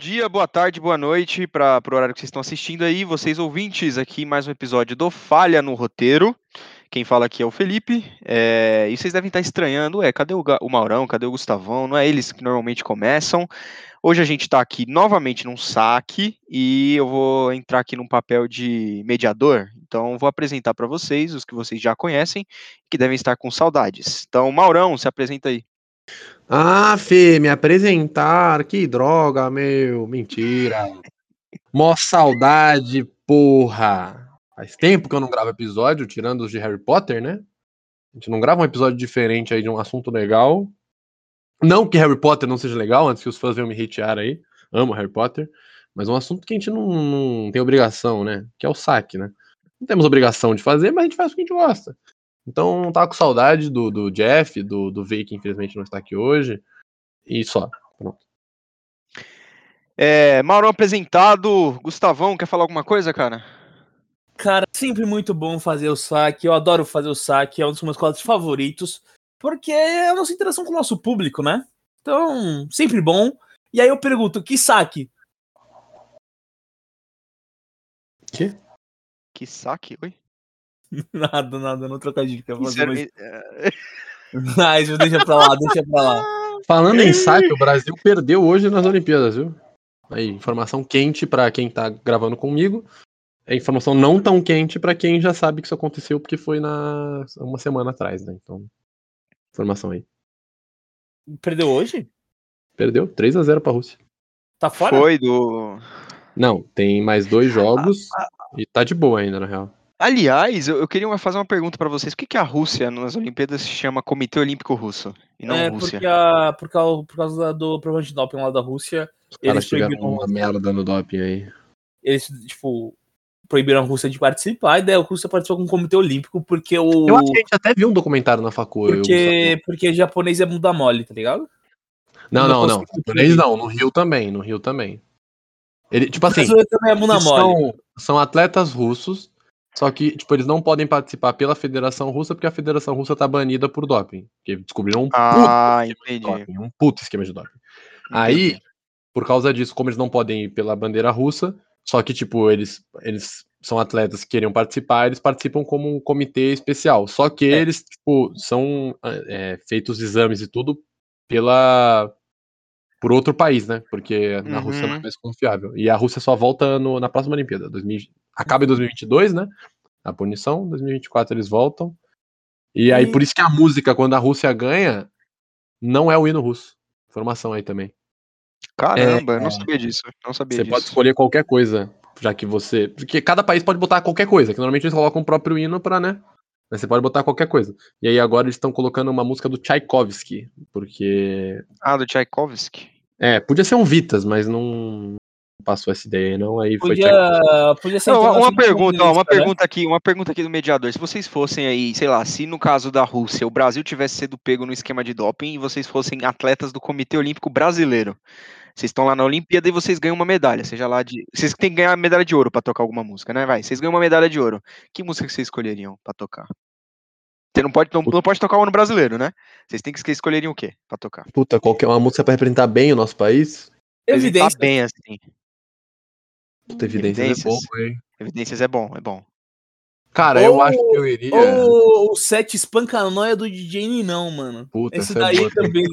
dia, boa tarde, boa noite para o horário que vocês estão assistindo aí, vocês ouvintes, aqui mais um episódio do Falha no Roteiro. Quem fala aqui é o Felipe, é, e vocês devem estar estranhando, é, cadê o, o, Maurão, cadê o Gustavão? Não é eles que normalmente começam. Hoje a gente está aqui novamente num saque e eu vou entrar aqui num papel de mediador. Então vou apresentar para vocês os que vocês já conhecem, que devem estar com saudades. Então, Maurão, se apresenta aí. Ah, Fê, me apresentar, que droga, meu, mentira. Mó saudade, porra. Faz tempo que eu não gravo episódio, tirando os de Harry Potter, né? A gente não grava um episódio diferente aí de um assunto legal. Não que Harry Potter não seja legal, antes que os fãs venham me hatear aí. Amo Harry Potter. Mas um assunto que a gente não, não tem obrigação, né? Que é o saque, né? Não temos obrigação de fazer, mas a gente faz o que a gente gosta. Então, tava com saudade do, do Jeff, do, do V, que infelizmente não está aqui hoje. E só. Pronto. É, Mauro apresentado. Gustavão, quer falar alguma coisa, cara? Cara, sempre muito bom fazer o saque. Eu adoro fazer o saque, é um dos meus quadros favoritos, porque é a nossa interação com o nosso público, né? Então, sempre bom. E aí eu pergunto, que saque? Que? Que saque? Oi? Nada, nada, não trocadilho. Quer fazer mais... Mas deixa pra lá, deixa pra lá. Falando em saque, o Brasil perdeu hoje nas Olimpíadas, viu? Aí, informação quente para quem tá gravando comigo. É informação não tão quente para quem já sabe que isso aconteceu, porque foi na uma semana atrás, né? Então, informação aí. Perdeu hoje? Perdeu, 3 a 0 pra Rússia. Tá fora? Foi do. Não, tem mais dois jogos ah, ah, e tá de boa ainda, na real. Aliás, eu, eu queria fazer uma pergunta para vocês. Por que, que a Rússia nas Olimpíadas se chama Comitê Olímpico Russo e não é, Rússia? Porque a, por, causa, por causa do problema de doping lá da Rússia. Os eles proibiram uma merda no doping aí. Eles, tipo, proibiram a Rússia de participar, e daí a Rússia participou com o Comitê Olímpico, porque o. Eu acho que a gente até viu um documentário na facu. Porque, porque japonês é bunda mole, tá ligado? Não, não, não. não. Japonês não, no Rio também, no Rio também. Ele, tipo assim, é. São, são atletas russos só que, tipo, eles não podem participar pela Federação Russa porque a Federação Russa tá banida por doping. Porque descobriram um ah, puto esquema de doping. Um puto esquema de doping. Entendi. Aí, por causa disso, como eles não podem ir pela bandeira russa, só que, tipo, eles, eles são atletas que queriam participar, eles participam como um comitê especial. Só que é. eles, tipo, são é, feitos exames e tudo pela por outro país, né? Porque na uhum. Rússia não é mais confiável. E a Rússia só volta no, na próxima Olimpíada. 2000, acaba em 2022, né? A punição. 2024 eles voltam. E aí, por isso que a música, quando a Rússia ganha, não é o hino russo. Informação aí também. Caramba, é, eu não sabia disso. Não sabia você disso. pode escolher qualquer coisa, já que você. Porque cada país pode botar qualquer coisa, que normalmente eles colocam o próprio hino pra, né? Mas você pode botar qualquer coisa. E aí agora eles estão colocando uma música do Tchaikovsky, porque. Ah, do Tchaikovsky? É, podia ser um Vitas, mas não passou essa ideia, não. Aí podia, foi podia ser não, uma pergunta, ó, uma né? pergunta aqui, uma pergunta aqui do mediador. Se vocês fossem aí, sei lá, se no caso da Rússia o Brasil tivesse sido pego no esquema de doping e vocês fossem atletas do Comitê Olímpico Brasileiro, vocês estão lá na Olimpíada e vocês ganham uma medalha, seja lá de. Vocês têm que ganhar medalha de ouro para tocar alguma música, né? Vai, vocês ganham uma medalha de ouro. Que música que vocês escolheriam para tocar? Você não pode, não, não pode tocar o ano brasileiro, né? Vocês têm que escolherem o quê pra tocar? Puta, qualquer uma música pra representar bem o nosso país? Evidências. bem, assim. Puta, evidências, evidências é bom, hein? Evidências é bom, é bom. Cara, ou, eu acho que eu iria. Ou o set espancanóia do DJ Ninão, mano. Puta, esse daí é também.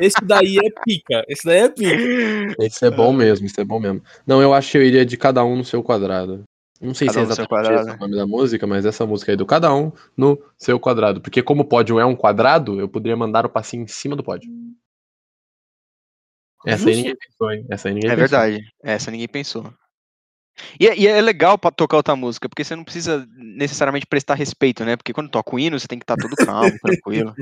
esse daí é pica. Esse daí é pica. Esse é bom mesmo, esse é bom mesmo. Não, eu acho que eu iria de cada um no seu quadrado. Não sei cada se é exatamente o nome da música, mas essa música aí do cada um no seu quadrado. Porque como o pódio é um quadrado, eu poderia mandar o passinho em cima do pódio. Essa aí ninguém pensou, hein? Essa aí ninguém é pensou. verdade. Essa ninguém pensou. E, é, e é legal pra tocar outra música, porque você não precisa necessariamente prestar respeito, né? Porque quando toca o hino, você tem que estar tá todo calmo, tranquilo.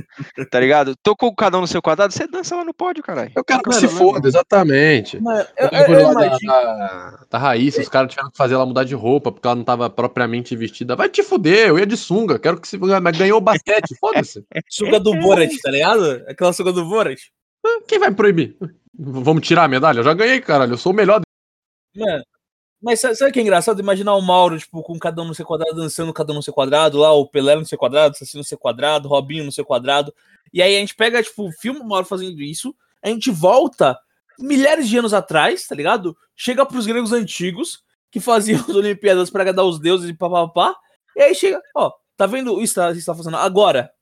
Tá ligado? Tocou cada um no seu quadrado, você dança lá no pódio, caralho. Eu quero que se foda, exatamente. Mas, eu, eu, eu, eu da, da, da Raíssa, os caras tiveram que fazer ela mudar de roupa, porque ela não tava propriamente vestida. Vai te fuder, eu ia de sunga, quero que se. Mas ganhou o basquete, foda-se. Sunga do Borat, tá ligado? Aquela sunga do Borat. Quem vai proibir? Vamos tirar a medalha? Eu já ganhei, caralho. Eu sou o melhor. Mano, mas sabe o que é engraçado? Imaginar o Mauro, tipo, com cada um no seu quadrado, dançando cada um no seu quadrado, lá, o Pelé no seu quadrado, o Saci no seu quadrado, Robinho no seu quadrado. E aí a gente pega, tipo, filma o Mauro fazendo isso, a gente volta milhares de anos atrás, tá ligado? Chega pros gregos antigos, que faziam as Olimpíadas pra agradar os deuses e papapá. E aí chega, ó, tá vendo isso que está fazendo agora?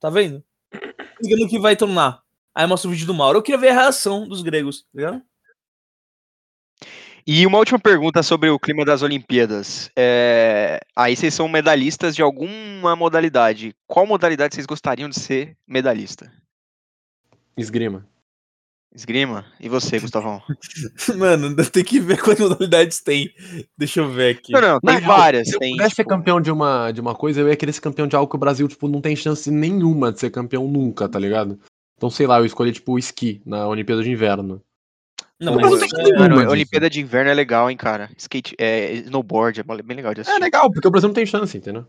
Tá vendo? Ligando que vai tornar. Aí mostra o vídeo do Mauro. Eu queria ver a reação dos gregos, tá ligado? E uma última pergunta sobre o clima das Olimpíadas. É, Aí vocês são medalhistas de alguma modalidade. Qual modalidade vocês gostariam de ser medalhista? Esgrima. Esgrima? E você, Gustavão? Mano, tem que ver quantas modalidades tem. Deixa eu ver aqui. Não, não, tem real, várias. Se eu tem, pudesse ser tipo, campeão de uma, de uma coisa, eu ia querer ser campeão de algo que o Brasil, tipo, não tem chance nenhuma de ser campeão nunca, tá ligado? Então, sei lá, eu escolhi, tipo, o esqui na Olimpíada de Inverno. Não, Mas não é- Mano. Olimpíada de Inverno é legal, hein, cara. Skate, é, snowboard, é bem legal de É assistir. legal, porque o Brasil não tem chance, entendeu?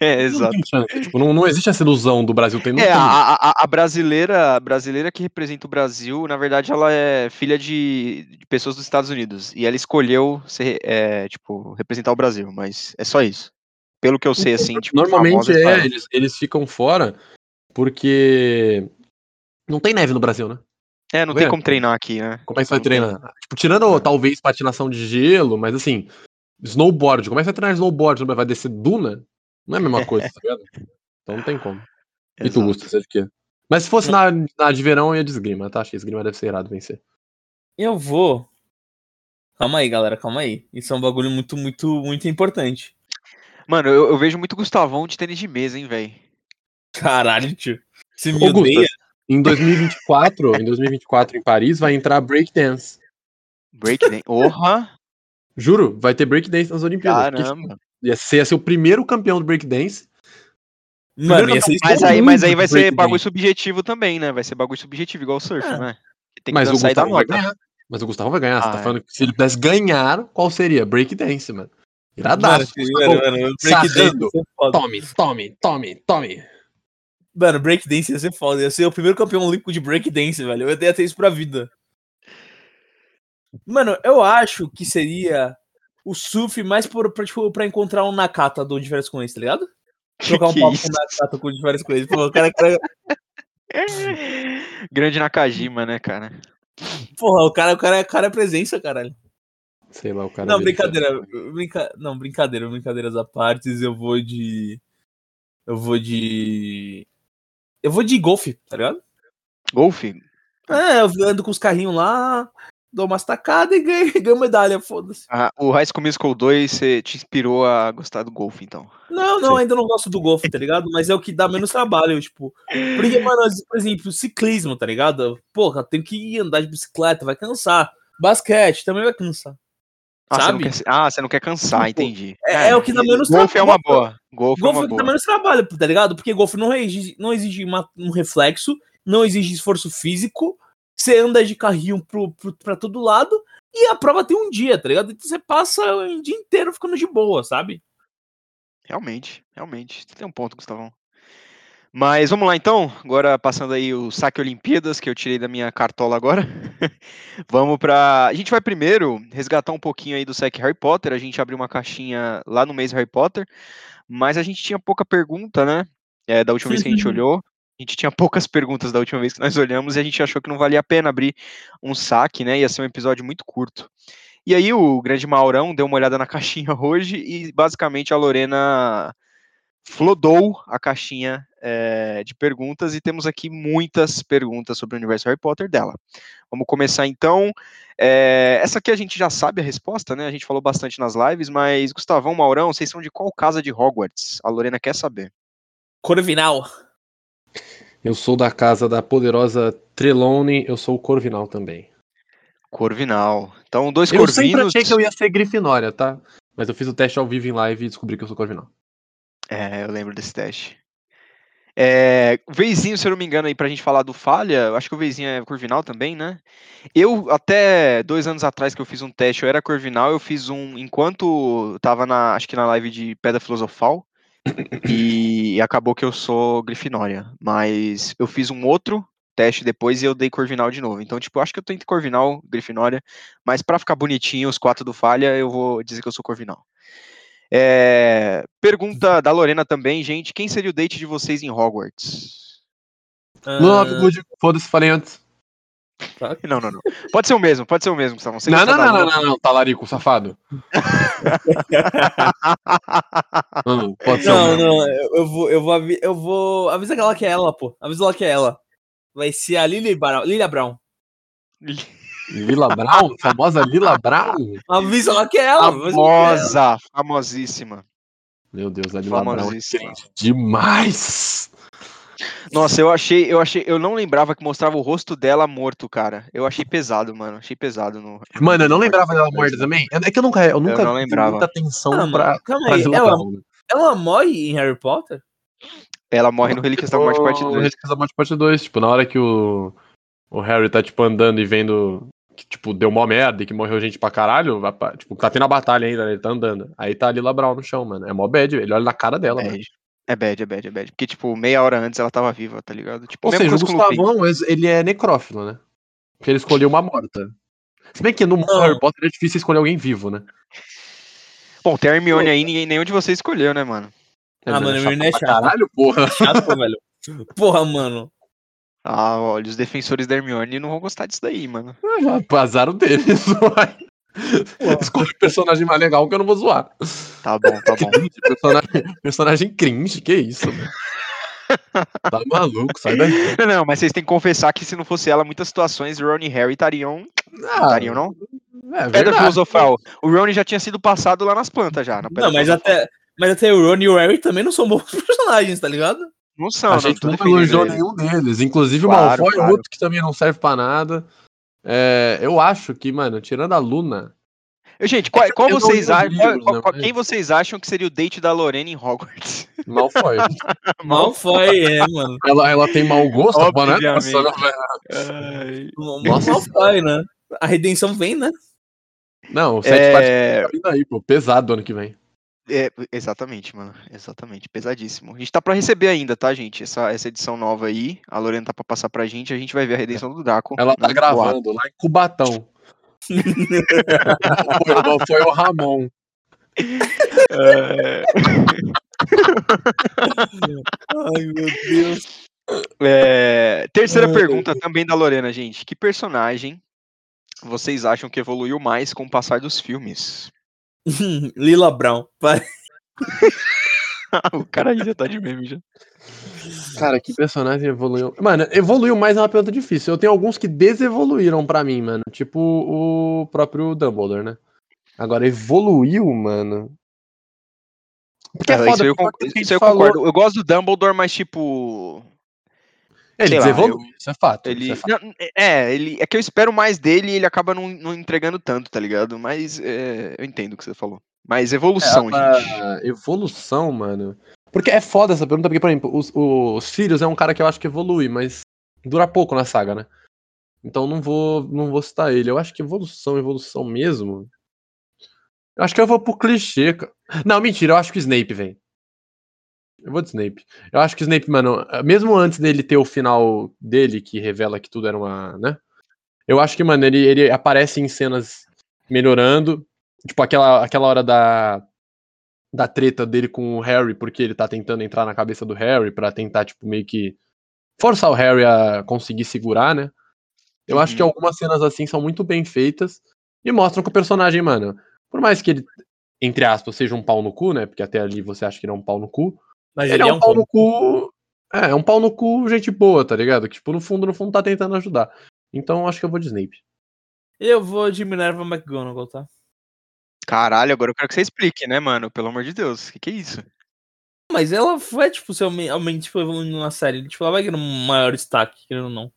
É, Não exato. chance. Tipo, não, não existe essa ilusão do Brasil ter. Não É, tem. a, a, a brasileira, a brasileira que representa o Brasil, na verdade, ela é filha de, de pessoas dos Estados Unidos. E ela escolheu ser, é, tipo, representar o Brasil, mas é só isso. Pelo que eu sei, assim, tipo, Normalmente é, eles, eles ficam fora porque não tem neve no Brasil, né? É, não tem como treinar aqui, né? Como é que você vai treinar? Tipo, tirando É. talvez patinação de gelo, mas assim, snowboard, como é que você vai treinar snowboard? Vai descer duna? Não é a mesma coisa, tá ligado? Então não tem como. E tu. Gusto, você de quê? Mas se fosse na, na de verão, eu ia de esgrima, tá? Acho que esgrima deve ser irado vencer. Eu vou. Calma aí, galera, calma aí. Isso é um bagulho muito, muito, muito importante. Mano, eu, eu vejo muito Gustavão de tênis de mesa, hein, velho. Caralho, tio. Você me Ô, odeia? Em 2024, em 2024 em Paris, vai entrar breakdance. Breakdance. Orra! Juro, vai ter breakdance nas Olimpíadas. Caramba. Ia ser, ia ser o primeiro campeão do breakdance. Mano, ia ser Mas aí, mas aí vai ser bagulho subjetivo também, né? Vai ser bagulho subjetivo, igual o surf, Ah. né? Tem que Mas o Gustavo vai ganhar. Mas o Gustavo vai ganhar. Você Ah, tá é. falando que se ele pudesse ganhar, qual seria? Breakdance, mano. Mano, Iradaço. mano, breakdance foda. Tome, tome, tome, tome. Mano, breakdance ia ser foda. Ia ser o primeiro campeão olímpico de breakdance, velho. Eu ia ter isso pra vida. Mano, eu acho que seria o surf mais por, pra, tipo, pra encontrar um Nakata do com eles, tá ligado? Trocar um Que papo isso? com o Nakata com o com eles. Pô, o cara, cara- Grande Nakajima, né, cara? porra, o cara, o cara, o cara é presença, caralho. Sei lá, o cara. Não, brincadeira. Brinca... Não, brincadeira, brincadeiras à parte, eu vou de. Eu vou de. Eu vou de golfe, tá ligado? Golfe? É, eu ando com os carrinhos lá, dou umas tacadas e ganho, ganho medalha, foda-se. Ah, o High School Musical 2 você te inspirou a gostar do golfe, então. Não, não, ainda não gosto do golfe, tá ligado? Mas é o que dá menos trabalho, tipo. Porque, mano, por exemplo, ciclismo, tá ligado? Porra, tem que ir andar de bicicleta, vai cansar. Basquete também vai cansar. Ah, você não Sabe? quer, se- ah, você não quer cansar, Tipo, entendi. É, é o que dá menos Golfe é uma trabalho. boa. Golfe é uma dá boa. menos trabalho, tá ligado? Porque golfe não exige, não exige uma- um reflexo, não exige esforço físico, você anda de carrinho pro, pro, pra todo lado e a prova tem um dia, tá ligado? Então você passa o dia inteiro ficando de boa, sabe? Realmente, realmente. Você tem um ponto, Gustavão. Mas vamos lá então. Agora passando aí o saque Olimpíadas que eu tirei da minha cartola agora. vamos pra. A gente vai primeiro resgatar um pouquinho aí do saque Harry Potter. A gente abriu uma caixinha lá no mês Harry Potter, mas a gente tinha pouca pergunta, né? É, da última vez que a gente olhou. A gente tinha poucas perguntas da última vez que nós olhamos e a gente achou que não valia a pena abrir um saque, né? Ia ser um episódio muito curto. E aí o grande Maurão deu uma olhada na caixinha hoje e basicamente a Lorena flodou a caixinha eh, de perguntas e temos aqui muitas perguntas sobre o universo Harry Potter dela. Vamos começar então. Eh, essa aqui a gente já sabe a resposta, né? A gente falou bastante nas lives, mas Gustavão, Maurão, vocês são de qual casa de Hogwarts? A Lorena quer saber. Corvinal. Eu sou da casa da poderosa Trelawney, eu sou o Corvinal também. Corvinal. Então, dois Eu sempre Corvinos. achei que eu ia ser Grifinória, tá? Mas eu fiz o teste ao vivo em live e descobri que eu sou Corvinal. É, eu lembro desse teste. É, Veizinho, se eu não me engano, aí pra gente falar do Falha, acho que o Veizinho é Corvinal também, né? Eu, até dois anos atrás que eu fiz um teste, eu era Corvinal, eu fiz um, enquanto tava na, acho que na live de Pedra Filosofal, e acabou que eu sou Grifinória, mas eu fiz um outro teste depois e eu dei Corvinal de novo. Então, tipo, acho que eu tô entre Corvinal, Grifinória, mas pra ficar bonitinho os quatro do Falha, eu vou dizer que eu sou Corvinal. É, pergunta da Lorena também, gente. Quem seria o date de vocês em Hogwarts? Love, good. Foda-se, falei antes. Não, não, não. Pode ser o mesmo, pode ser o mesmo, Gustavo. Não, não, não, não, não, não, talarico, safado. Não, pode ser. Não, não, eu eu vou, eu vou, avi- eu vou. Avisa ela que é ela, pô. Avisa ela que é ela. Vai ser a Lily Brown. Lilia Brown. Lila Brown? Famosa Lila Brown? Avisa ela que é ela. avisa ela que é ela. Famosa, famosíssima. Meu Deus, a Lila Brown é demais. Nossa, eu achei, eu achei, eu não lembrava que mostrava o rosto dela morto, cara. Eu achei pesado, mano. Achei pesado no. Mano, eu não lembrava dela morta também. É que eu nunca, eu nunca não dei lembrava. muita atenção Ah, pra, calma pra aí. Ela, Brown. né? ela morre em Harry Potter? Ela morre no Relíquias da Morte parte O 2. Relíquias da Morte parte 2, tipo, na hora que o, o Harry tá, tipo, andando e vendo que, tipo, deu mó merda e que morreu gente pra caralho, vai pra- tipo, tá tendo a batalha ainda, né, ele tá andando. Aí tá a Lila Brown no chão, mano. É mó bad, ele olha na cara dela, mano. Bad. É bad, é bad, é bad. Porque, tipo, meia hora antes ela tava viva, tá ligado? Tipo, Ou seja, o. Gustavão, ele é necrófilo, né? Porque ele escolheu uma morta. Se bem que no mundo. Harry Potter é difícil escolher alguém vivo, né? Bom, tem a Hermione aí, ninguém, nenhum de vocês escolheu, né, mano? É, Ah, mano, é Hermione é chato. Caralho, porra. Chato, pô, velho. Porra, mano. Ah, olha, os defensores da Hermione não vão gostar disso daí, mano. Azar o deles, vai. Escolhe o personagem mais legal que eu não vou zoar. Tá bom, tá bom. Cringe, personagem, personagem cringe, que isso, mano. Tá maluco, sai daí. Não, mas vocês têm que confessar que se não fosse ela, muitas situações Ron e Harry estariam. Não Ah, estariam, não? é Pedra verdade. filosofal. O Ron já tinha sido passado lá nas plantas já. na Não, mas Filosofal. até, mas até o Ron e o Harry também não são bons personagens, tá ligado? Não são, A não, gente não elogiou eles. nenhum deles. Inclusive o Claro, Malfoy, claro. outro que também não serve pra nada. É, eu acho que, mano, tirando a Luna. Gente, qual, qual não vocês acham? livros, qual- né, qual- mas- Quem vocês acham que seria o date da Lorena em Hogwarts? Malfoy. Malfoy, é, mano. ela, ela tem mau gosto, pô, né? Obviamente. Nossa, não, Ai. Nossa. Malfoy, né? A redenção vem, né? Não, o 7 parte É, tá vindo aí, pô. Pesado ano que vem. É, exatamente, mano. Exatamente. Pesadíssimo. A gente tá pra receber ainda, tá, gente? Essa, essa edição nova aí. A Lorena tá pra passar pra gente. A gente vai ver a redenção do Draco. Ela tá gravando lá em Cubatão. foi, o Malfoy o Ramon. É, Ai, meu Deus. é, terceira Ai. pergunta também da Lorena, gente. Que personagem vocês acham que evoluiu mais com o passar dos filmes? Lila Brown. Vai. o cara aí já tá de meme já. Cara, que personagem evoluiu. Mano, evoluiu mais é uma pergunta difícil. Eu tenho alguns que desevoluíram pra mim, mano. Tipo o próprio Dumbledore, né? Agora, evoluiu, mano. Porque é, É, foda, isso aí eu, isso eu concordo. Eu gosto do Dumbledore, mas tipo. Ele sei lá, desevolui, isso é fato. Ele, isso é fato. não, é, ele é que eu espero mais dele e ele acaba não, não entregando tanto, tá ligado? Mas é, eu entendo o que você falou. Mas evolução, É, gente. a evolução, mano. Porque é foda essa pergunta, porque, por exemplo, os, os filhos é um cara que eu acho que evolui, mas dura pouco na saga, né? Então não vou, não vou citar ele. Eu acho que evolução, evolução mesmo. Eu acho que eu vou pro clichê. Não, mentira, eu acho que o Snape vem. Eu vou de Snape. Eu acho que o Snape, mano, mesmo antes dele ter o final dele, que revela que tudo era uma, né? Eu acho que, mano, ele, ele aparece em cenas melhorando. Tipo, aquela, aquela hora da, da treta dele com o Harry, porque ele tá tentando entrar na cabeça do Harry pra tentar, tipo, meio que forçar o Harry a conseguir segurar, né? Eu acho que Uhum. algumas cenas assim são muito bem feitas e mostram que o personagem, mano, por mais que ele, entre aspas, seja um pau no cu, né? Porque até ali você acha que ele é um pau no cu. Mas Ele, é um pau no cu. É, é um pau no cu, gente boa, tá ligado? Que, tipo, no fundo, no fundo, tá tentando ajudar. Então, acho que eu vou de Snape. Eu vou de Minerva McGonagall, tá? Caralho, agora eu quero que você explique, né, mano? Pelo amor de Deus. O que, que é isso? Mas ela foi, tipo, se aumen- aumente, tipo, evoluindo na série. Tipo, ela vai ganhar um maior destaque, querendo ou não.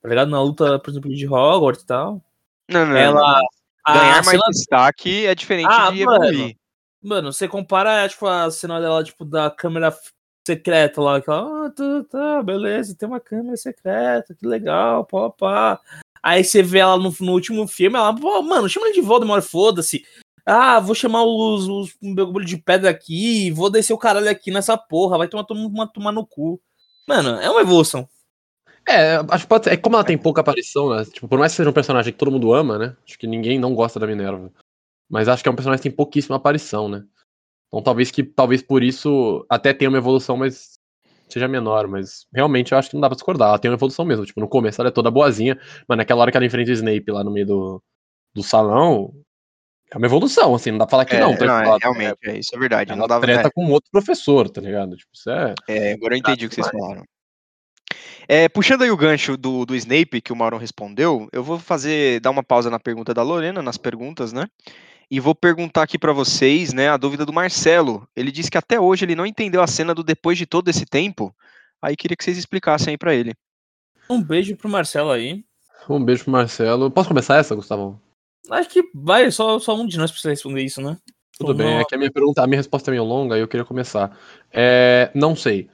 Tá ligado? Na luta, por exemplo, de Hogwarts e tal. Não, não, Ela. não. Ganhar mais cena- destaque é diferente Ah, de evoluir. Mano, você compara, tipo, a cena dela, tipo, da câmera secreta lá, que ela, ah, tá, tá, beleza, tem uma câmera secreta, que legal, pá, pá. Aí você vê ela no, no último filme, ela, pô, mano, chama ele de Voldemort, foda-se. Ah, vou chamar os, os bagulho de pedra aqui, vou descer o caralho aqui nessa porra, vai tomar, tomar, tomar no cu. Mano, é uma evolução. É, acho que. É como ela tem pouca aparição, né? Tipo, por mais que seja um personagem que todo mundo ama, né? Acho que ninguém não gosta da Minerva. Mas acho que é um personagem que tem pouquíssima aparição, né? Então talvez que talvez por isso até tenha uma evolução, mas seja menor, mas realmente eu acho que não dá pra discordar. Ela tem uma evolução mesmo. Tipo, no começo ela é toda boazinha, mas naquela hora que ela enfrenta o Snape lá no meio do, do salão, é uma evolução, assim, não dá pra falar que É, não. tá não, é, realmente, é, isso é verdade. Ela Não dava, treta é, com outro professor, tá ligado? Tipo, isso é. é, agora eu entendi o que vocês falaram. É, puxando aí o gancho do, do Snape, que o Mauro respondeu, eu vou fazer, dar uma pausa na pergunta da Lorena, nas perguntas, né? E vou perguntar aqui pra vocês, né, a dúvida do Marcelo. Ele disse que até hoje ele não entendeu a cena do depois de todo esse tempo. Aí queria que vocês explicassem aí pra ele. Um beijo pro Marcelo aí. Um beijo pro Marcelo. Posso começar essa, Gustavo? Acho que vai, só, só um de nós precisa responder isso, né? Tudo Ou bem, não? é que a minha pergunta, a minha resposta é meio longa e eu queria começar. É, não sei.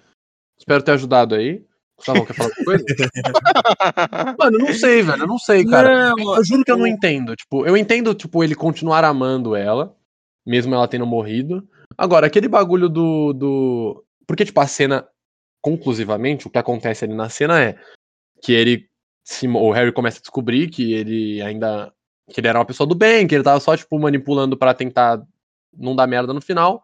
Espero ter ajudado aí. Gustavo, quer falar alguma coisa? Mano, eu não sei, velho. Eu não sei, cara. Não, Eu juro que eu não entendo. Tipo, eu entendo, tipo, ele continuar amando ela, mesmo ela tendo morrido. Agora, aquele bagulho do. do... Porque, tipo, a cena, conclusivamente, o que acontece ali na cena é que ele. Se, o Harry começa a descobrir que ele ainda. que ele era uma pessoa do bem, que ele tava só, tipo, manipulando pra tentar não dar merda no final.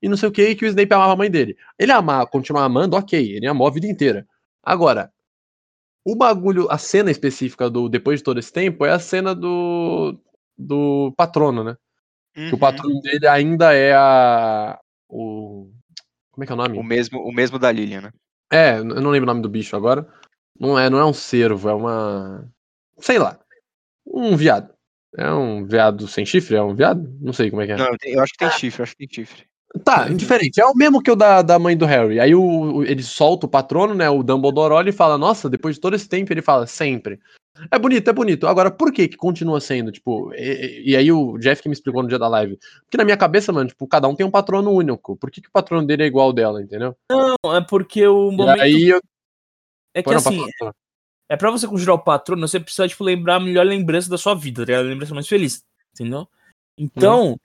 E não sei o que, que o Snape amava a mãe dele. Ele amar, continuar amando, ok, ele amou a vida inteira. Agora, o bagulho, a cena específica do depois de todo esse tempo é a cena do do patrono, né? Que o Uhum. patrono dele ainda é a o como é que é o nome? O mesmo, o mesmo da Lilian, né? É, eu não lembro o nome do bicho agora. Não é, não é um cervo, é uma sei lá. Um viado. É um veado sem chifre? É um viado? Não sei como é que é. Não, eu, acho que tem chifre, acho que tem chifre. Tá, indiferente. É o mesmo que o da, da mãe do Harry. Aí o, o- ele solta o patrono, né? O Dumbledore olha e fala: Nossa, depois de todo esse tempo, ele fala: Sempre. É bonito, é bonito. Agora, por que que continua sendo? Tipo, e, e- aí o Jeff que me explicou no dia da live. Porque na minha cabeça, mano, tipo, cada um tem um patrono único. Por que, que o patrono dele é igual ao dela, entendeu? Não, é porque o momento. E aí eu. é que Pô, não, assim, é pra você conjurar o patrono, você precisa, tipo, lembrar a melhor lembrança da sua vida, tá ligado? A lembrança mais feliz, entendeu? Então,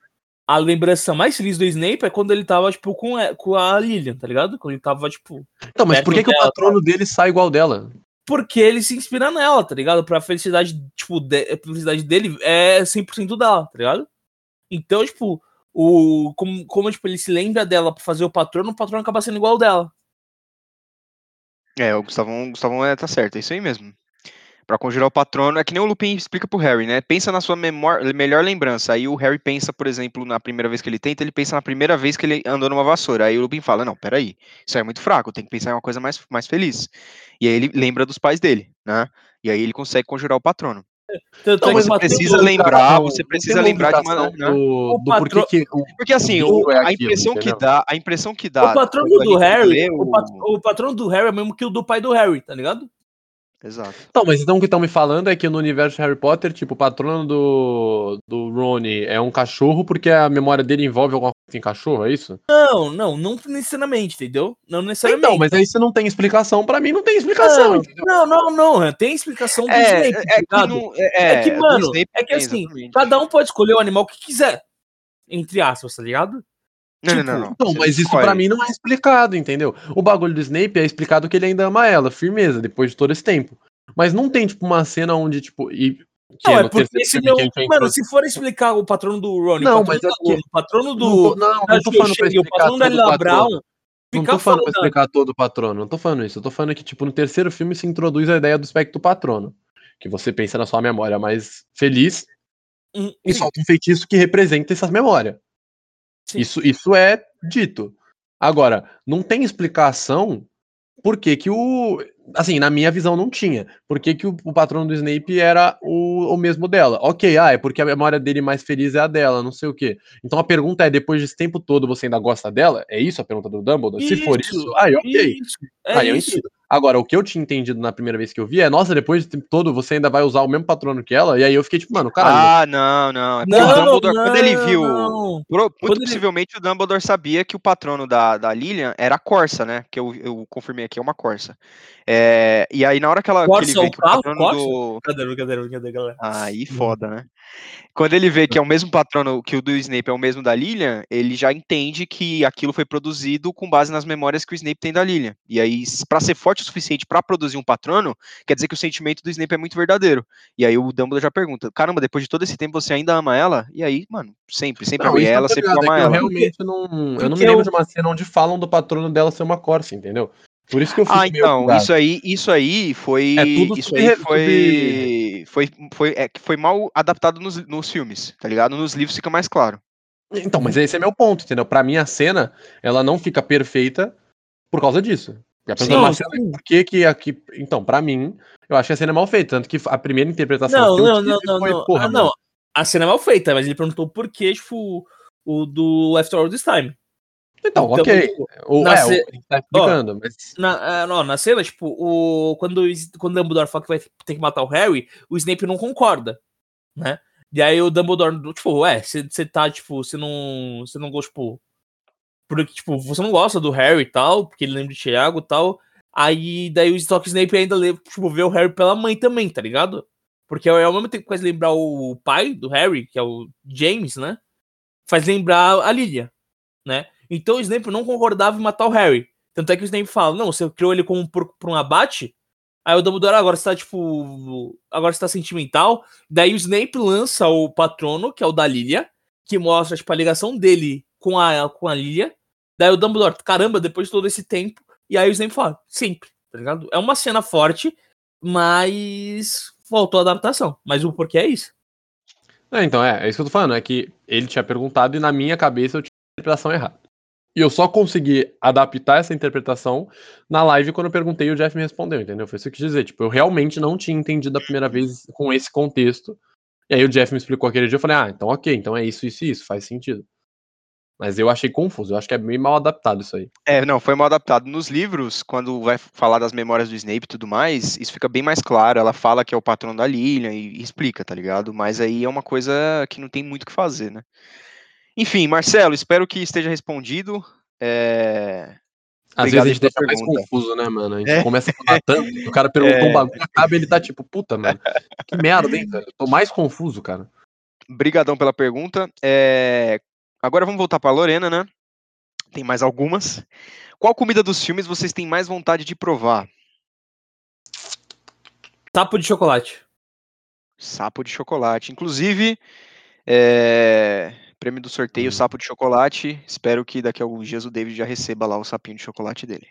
a lembrança mais feliz do Snape é quando ele tava, tipo, com, a- com a Lilian, tá ligado? Quando ele tava, tipo. Então, mas por que, que o dela, patrono dele sai igual dela? Porque ele se inspira nela, tá ligado? Pra felicidade, tipo, de- a felicidade dele é 100% dela, tá ligado? Então, tipo, o, como, como tipo, ele se lembra dela pra fazer o patrono, o patrono acaba sendo igual dela. É, o Gustavão, o Gustavão é, tá certo, é isso aí mesmo. Pra conjurar o patrono, é que nem o Lupin explica pro Harry, né? Pensa na sua memor- melhor lembrança. Aí o Harry pensa, por exemplo, na primeira vez que ele tenta, ele pensa na primeira vez que ele andou numa vassoura. Aí o Lupin fala: Não, peraí, isso aí é muito fraco, tem que pensar em uma coisa mais, mais feliz. E aí ele lembra dos pais dele, né? E aí ele consegue conjurar o patrono. Tanto Não, é que mas o você precisa lembrar, não, você precisa lembrar de uma. né? Do, do patro- que. o- Porque assim, o- é a aquilo, impressão que dá, a impressão que dá. O patrono do Harry, pat- o patrono do Harry é mesmo que o do pai do Harry, tá ligado? Exato. Não, mas então o que estão me falando é que no universo de Harry Potter, tipo, o patrono do, do Rony é um cachorro porque a memória dele envolve alguma coisa em cachorro, é isso? Não, não, não necessariamente, entendeu? Não necessariamente. Então, mas aí se não tem explicação, pra mim não tem explicação, não, entendeu? não, não, não, tem explicação do É, Snape, é, tá que não, é, É que, do mano, Snape é que assim, exatamente. Cada um pode escolher o animal que quiser. Entre aspas, tá ligado? Não, tipo, não, não, não. Então, mas isso pra mim não é explicado, entendeu? O bagulho do Snape é explicado que ele ainda ama ela, firmeza, depois de todo esse tempo. Mas não tem, tipo, uma cena onde, tipo. E, que Não, é no porque se não. Mano, se for explicar o patrono do Ronnie, Não, o patrono mas é o patrono Não do. não, da não tô falando pra Joshua e o explicar patrono da todo o Lila patrono. Brown. Não tô falando pra explicar todo o patrono, não tô falando isso. Eu tô falando que, tipo, no terceiro filme se introduz a ideia do espectro patrono. Que você pensa na sua memória mais feliz Hum, e solta um feitiço que representa essa memória. Sim. Isso, isso é dito. Agora, não tem explicação por que, que o. Assim, na minha visão não tinha. Por que, que o, o patrono do Snape era o, o mesmo dela? Ok, ah, é porque a memória dele mais feliz é a dela, não sei o quê. Então a pergunta é: depois desse tempo todo você ainda gosta dela? É isso a pergunta do Dumbledore? Se for Isso, isso, aí ok. Isso, é Aí eu isso. entendo. Agora, o que eu tinha entendido na primeira vez que eu vi é, nossa, depois desse tempo todo você ainda vai usar o mesmo patrono que ela? E aí eu fiquei tipo, mano, caralho. Ah, não, não. É porque o Não, Dumbledore, quando ele viu. não. Muito Quando ele- possivelmente o Dumbledore sabia que o patrono da, da Lilian era a Corsa, né? Que eu, eu confirmei aqui, é uma Corsa. É, e aí, na hora que, ela, que Corsa ele é vê o que o patrono Corsa? do. Brincadeira, brincadeira, brincadeira, galera. Aí foda, né? Quando ele vê que é o mesmo patrono que o do Snape é o mesmo da Lilian, ele já entende que aquilo foi produzido com base nas memórias que o Snape tem da Lilian. E aí, pra ser forte o suficiente pra produzir um patrono, quer dizer que o sentimento do Snape é muito verdadeiro. E aí o Dumbledore já pergunta: caramba, depois de todo esse tempo você ainda ama ela? E aí, mano, sempre, sempre Não, amei eu ela, sempre é que eu ela. realmente não. Eu não me lembro eu- de uma cena onde falam do patrono dela ser uma Corsa, entendeu? Por isso que eu fico Ah, então, isso aí, isso aí foi. É tudo isso aí foi. Foi, foi, é, que foi mal adaptado nos, nos filmes, tá ligado? Nos livros fica mais claro. Então, mas esse é meu ponto, entendeu? Pra mim, a cena, ela não fica perfeita por causa disso. Pessoa, Não, uma cena, por que que aqui... Então, pra mim, eu acho que a cena é mal feita. Tanto que a primeira interpretação Não, não, não, não, foi, não. porra, Ah, não. A cena é mal feita, mas ele perguntou por que, tipo, o do After All This Time. Então, Então, ok. tipo, O, na é, ce- o, tá explicando, mas... Na, não, na cena, tipo, o, quando, quando o Dumbledore fala que vai ter que matar o Harry, o Snape não concorda, né? E aí o Dumbledore, tipo, ué, você tá, tipo, você não. Você não gosta, tipo. Porque, tipo, você não gosta do Harry e tal, porque ele lembra de Thiago e tal. Aí daí o Stock Snape ainda lê, tipo, vê o Harry pela mãe também, tá ligado? Porque ao mesmo tempo que faz lembrar o pai do Harry, que é o James, né? Faz lembrar a Lilia, né? Então o Snape não concordava em matar o Harry. Tanto é que o Snape fala, não, você criou ele como por, por um abate? Aí o Dumbledore, "Ah, agora você tá, tipo, agora você tá sentimental. Daí o Snape lança o patrono, que é o da Lilia, que mostra, tipo, a ligação dele com a, com a Lilia. Daí o Dumbledore, caramba, depois de todo esse tempo. E aí o Snape fala, sempre, tá ligado? É uma cena forte, mas faltou adaptação. Mas o porquê é isso. É, então, é, é isso que eu tô falando, é que ele tinha perguntado e na minha cabeça eu tinha a interpretação errada. E eu só consegui adaptar essa interpretação na live quando eu perguntei e o Jeff me respondeu, entendeu? Foi isso que eu quis dizer. Tipo, eu realmente não tinha entendido a primeira vez com esse contexto. E aí o Jeff me explicou aquele dia, eu falei, ah, então ok, então é isso, isso e isso, faz sentido. Mas eu achei confuso, eu acho que é meio mal adaptado isso aí. É, não, foi mal adaptado. Nos livros, quando vai falar das memórias do Snape e tudo mais, isso fica bem mais claro. Ela fala que é o patrono da Lilian e, e explica, tá ligado? Mas aí é uma coisa que não tem muito o que fazer, né? Enfim, Marcelo, espero que esteja respondido. É, Às Obrigado vezes a gente deixa mais pergunta. confuso, né, mano? A gente É. começa a falar tanto, o cara perguntou É. um bagulho, acaba e ele tá tipo, puta, mano, que merda, hein, velho? Eu Tô mais confuso, cara. Brigadão pela pergunta. É, Agora vamos voltar para Lorena, né? Tem mais algumas. Qual comida dos filmes vocês têm mais vontade de provar? Tapo de chocolate. Sapo de chocolate. Inclusive, é, prêmio do sorteio, Hum. sapo de chocolate. Espero que daqui a alguns dias o David já receba lá o sapinho de chocolate dele.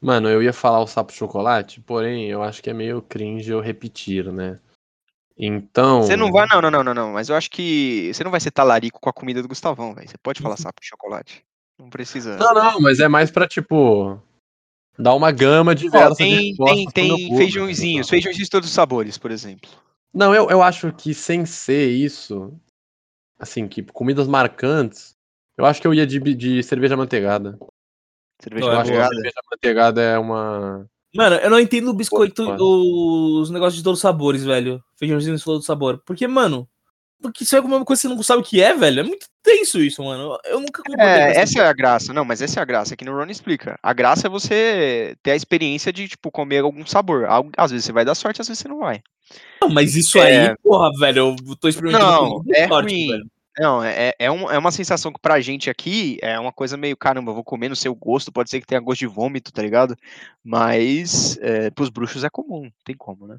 Mano, eu ia falar o sapo de chocolate, porém eu acho que é meio cringe eu repetir, né? Então. Você não vai, não, não, não, não, não. Mas eu acho que você não vai ser talarico com a comida do Gustavão, velho. Você pode falar sapo de chocolate. Não precisa. Não, não, mas é mais pra, tipo. Dar uma gama diversa de tem respostas tem, pro tem público, feijãozinhos, feijãozinhos de todos os sabores, por exemplo. Não, eu, eu acho que sem ser isso, assim, que comidas marcantes, eu acho que eu ia de, de cerveja manteigada. Cerveja Não, é manteigada. cerveja manteigada é uma. Mano, eu não entendo o biscoito, Pô, os negócios de todos os sabores, velho. Feijãozinho de todo sabor. Porque, mano, porque você vai comer uma coisa que você não sabe o que é, velho. É muito tenso isso, mano. Eu nunca É, essa é a graça. Não, mas essa é a graça, que no Ron explica. A graça é você ter a experiência de, tipo, comer algum sabor. Às vezes você vai dar sorte, às vezes você não vai. Não, mas isso É. aí, porra, velho, eu tô experimentando Não, é sorte, ruim. velho. Não, é, é, um- é uma sensação que pra gente aqui é uma coisa meio, caramba, eu vou comer no seu gosto, pode ser que tenha gosto de vômito, tá ligado? Mas é, pros bruxos é comum, tem como, né?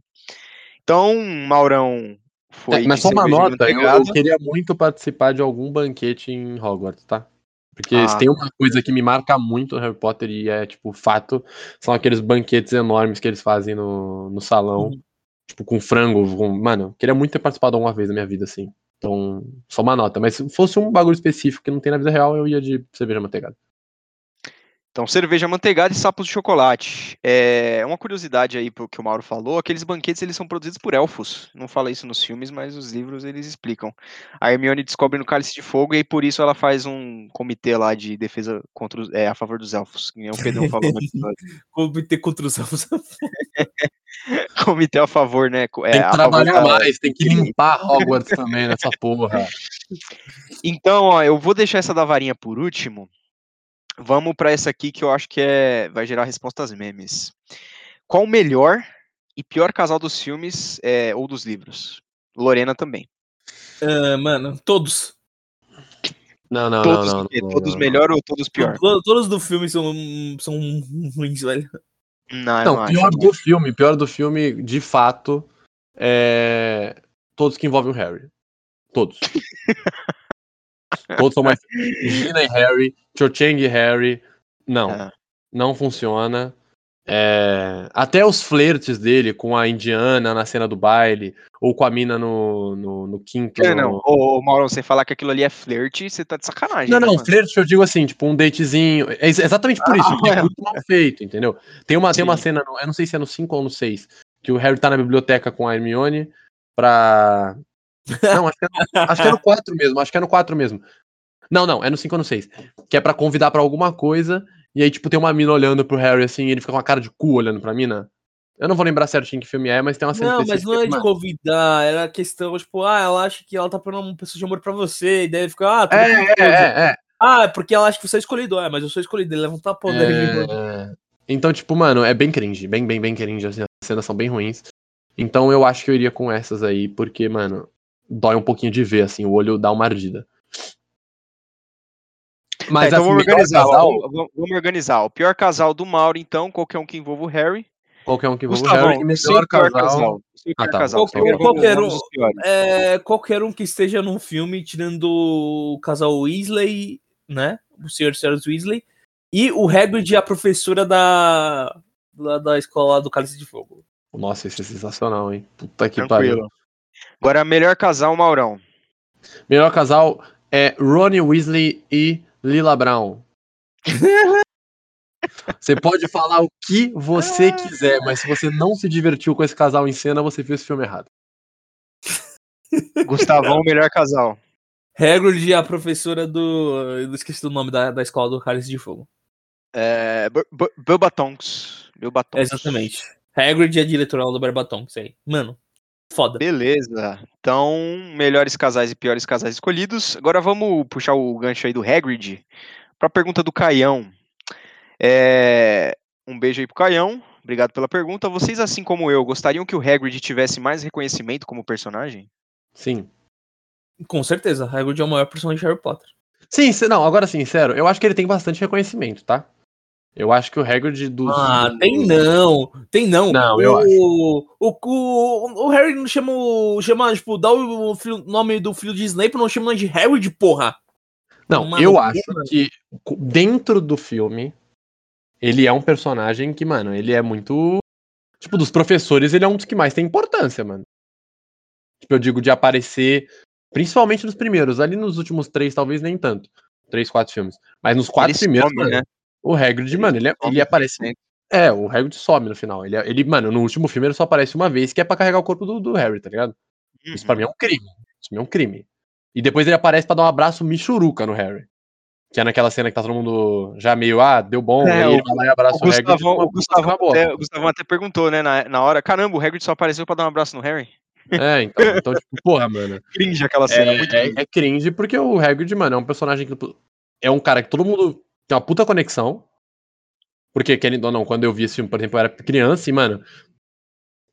Então, Maurão foi É, mas só uma nota, eu, eu queria muito participar de algum banquete em Hogwarts, tá? Porque Ah. se tem uma coisa que me marca muito no Harry Potter e é, tipo, fato, são aqueles banquetes enormes que eles fazem no, no salão, Uhum. tipo, com frango. Com... Mano, eu queria muito ter participado alguma vez na minha vida, assim. Então, só uma nota. Mas se fosse um bagulho específico que não tem na vida real, eu ia de cerveja manteigada. Então, cerveja manteigada e sapos de chocolate. É uma curiosidade aí pro que o Mauro falou, aqueles banquetes eles são produzidos por elfos. Não fala isso nos filmes, mas os livros eles explicam. A Hermione descobre no Cálice de Fogo e aí por isso ela faz um comitê lá de defesa contra os, é, a favor dos elfos, que nem o Pedrão falou. Comitê contra os elfos. comitê a favor, né? É, Tem que trabalhar da- mais, tem que limpar Hogwarts também nessa porra. Então, ó, eu vou deixar essa da varinha por último. Vamos para essa aqui que eu acho que é vai gerar respostas memes. Qual o melhor e pior casal dos filmes é, ou dos livros? Lorena também. Ah, mano, todos. Não, não, todos não, não. não, todos não. melhor ou todos pior? To- Todos do filme são, são ruins, velho. Não, Não, não acho. pior do filme, pior do filme, de fato, é todos que envolvem o Harry. Todos. todos são mais. Gina e Harry, Cho Chang e Harry. Não. Ah. não funciona. É, até os flertes dele com a indiana na cena do baile, ou com a mina no, no, no quinto. É, no- não. Ô, ô, Mauro, você falar que aquilo ali é flerte, você tá de sacanagem. Não, né, não, mano? flerte eu digo assim, tipo um datezinho. É ex- exatamente por isso, Ah, porque é é. muito mal feito, entendeu? Tem uma, tem uma cena, no- eu não sei se é no 5 ou no 6, que o Harry tá na biblioteca com a Hermione pra. Não, acho que, é no, acho que é no 4 mesmo, acho que é no 4 mesmo. Não, não, é no 5 ou no 6. Que é pra convidar pra alguma coisa, e aí, tipo, tem uma mina olhando pro Harry assim, e ele fica com uma cara de cu olhando pra mina. Eu não vou lembrar certinho que filme é, mas tem uma cena Não, mas não é de convidar, era questão, tipo, ah, ela acha que ela tá procurando uma pessoa de amor pra você, e daí ele fica, ah, tudo É, é, é, é. Ah, é porque ela acha que você é escolhido. É, mas eu sou escolhido. Ele leva um tapão dele. É, Então, tipo, mano, é bem cringe, bem, bem, bem cringe, assim, as cenas são bem ruins. Então eu acho que eu iria com essas aí, porque, mano, dói um pouquinho de ver, assim, o olho dá uma ardida. Mas Tá, então assim, vamos organizar. casal, Vamos, vamos- organizar. O pior casal do Mauro, então, qualquer um que envolva o Harry. qualquer um que envolva o Gustavão, Harry, e o seu melhor pior casal. casal. Ah, tá. casal. Qualquer- qualquer um. É, qualquer um que esteja num filme, tirando o casal Weasley, né? O Sr. e Srs. Weasley. E o Hagrid e a professora da, da, da escola do Cálice de Fogo. Nossa, esse é sensacional, hein? Puta que pariu. Agora, melhor casal, Maurão. Melhor casal é Ronnie Weasley e Lila Brown. Você pode falar o que você quiser, mas se você não se divertiu com esse casal em cena, você fez o filme errado. Gustavão, melhor casal. Hagrid e a professora do. Eu esqueci o nome da, da escola do Cálice de Fogo. É. Bilbatongs. Exatamente. Hagrid e a diretora do Barbaton, isso aí. Mano, foda. Beleza. Então, melhores casais e piores casais escolhidos. Agora vamos puxar o gancho aí do Hagrid para a pergunta do Caião. É, Um beijo aí pro Caião. Obrigado pela pergunta. Vocês, assim como eu, gostariam que o Hagrid tivesse mais reconhecimento como personagem? Sim. Com certeza, Hagrid é o maior personagem de Harry Potter. Sim, não, agora sim, sério, eu acho que ele tem bastante reconhecimento, tá? Eu acho que o Hagrid dos... Ah, tem não. Tem não. Não, o, eu acho. O, o, o Harry não chama o. Chama, tipo, dá o filho- nome do filho de Snape, não chama de Harry de porra. Não, Mano, eu acho que dentro do filme, ele é um personagem que, mano, ele é muito... Tipo, dos professores, ele é um dos que mais tem importância, mano. Tipo, eu digo de aparecer, principalmente nos primeiros. Ali nos últimos três, talvez nem tanto. Três, quatro filmes. Mas nos quatro Ele primeiros, mano, né? O Hagrid, mano, ele, é- ele aparece... É, o Hagrid some no final. Ele, é- ele, mano, no último filme ele só aparece uma vez, que é pra carregar o corpo do, do Harry, tá ligado? Isso pra Uhum. mim é um crime. Isso pra mim é um crime. E depois ele aparece pra dar um abraço michuruca no Harry. Que é naquela cena que tá todo mundo já meio, ah, deu bom, É, e aí ele o- vai lá e abraça O o, Hagrid. Gustavão, o, Gustavão até, o Gustavão até perguntou, né, na, na hora, caramba, o Hagrid só apareceu pra dar um abraço no Harry? É, então, então, tipo, porra, mano. Cringe aquela cena, É, muito é, cringe. é cringe porque o Hagrid, mano, é um personagem que é um cara que todo mundo tem uma puta conexão. Porque, querendo ou não, quando eu vi esse filme, por exemplo, eu era criança e, mano,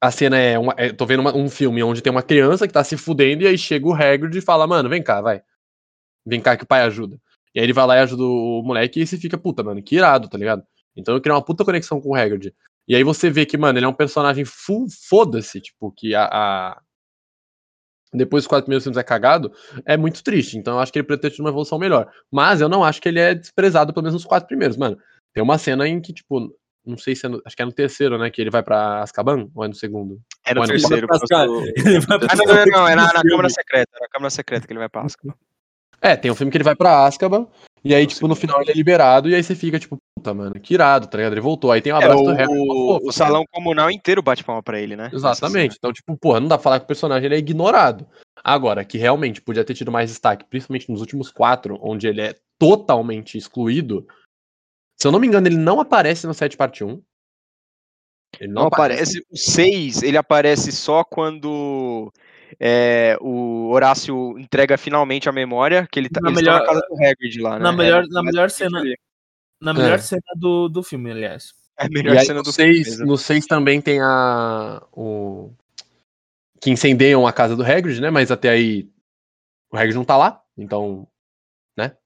a cena é, uma, é- tô vendo uma- um filme onde tem uma criança que tá se fudendo e aí chega o Hagrid e fala, mano, vem cá, vai. Vem cá que o pai ajuda. E aí ele vai lá e ajuda o moleque e você fica, puta, mano, que irado, tá ligado? Então eu criei uma puta conexão com o Hagrid. E aí você vê que, mano, ele é um personagem full foda-se, tipo, que a, a- Depois dos quatro primeiros filmes é cagado, é muito triste. Então eu acho que ele poderia ter tido uma evolução melhor. Mas eu não acho que ele é desprezado, pelo menos nos quatro primeiros, mano. Tem uma cena em que, tipo, não sei se é no, acho que é no terceiro, né? Que ele vai pra Azkaban, ou é no segundo? É no terceiro. Ah, não, não, não, é na, na. Câmara Secreta. É na Câmara Secreta que ele vai pra Azkaban. É, tem um filme que ele vai pra Azkaban, e aí, tipo, no final ele é liberado, e aí você fica, tipo, puta, mano, que irado, tá ligado? Ele voltou. Aí tem um É, abraço o, do Harry. o- o salão comunal inteiro bate palma pra ele, né? Exatamente. Então, tipo, porra, não dá pra falar que o personagem ele é ignorado. Agora, que realmente podia ter tido mais destaque, principalmente nos últimos quatro, onde ele é totalmente excluído. Se eu não me engano, ele não aparece no 7 parte 1. Ele Não aparece. O 6, ele aparece só quando é, o Horácio entrega finalmente a memória, que ele tá Na melhor- na casa do Hagrid lá, né? na melhor- É, na melhor cena- ali. Na melhor É. cena do, do filme, aliás. É a E melhor aí, cena no do filme 6, mesmo. no 6 também tem a. O... Que incendeiam a casa do Hagrid, né? Mas até aí o Hagrid não tá lá, então. Né?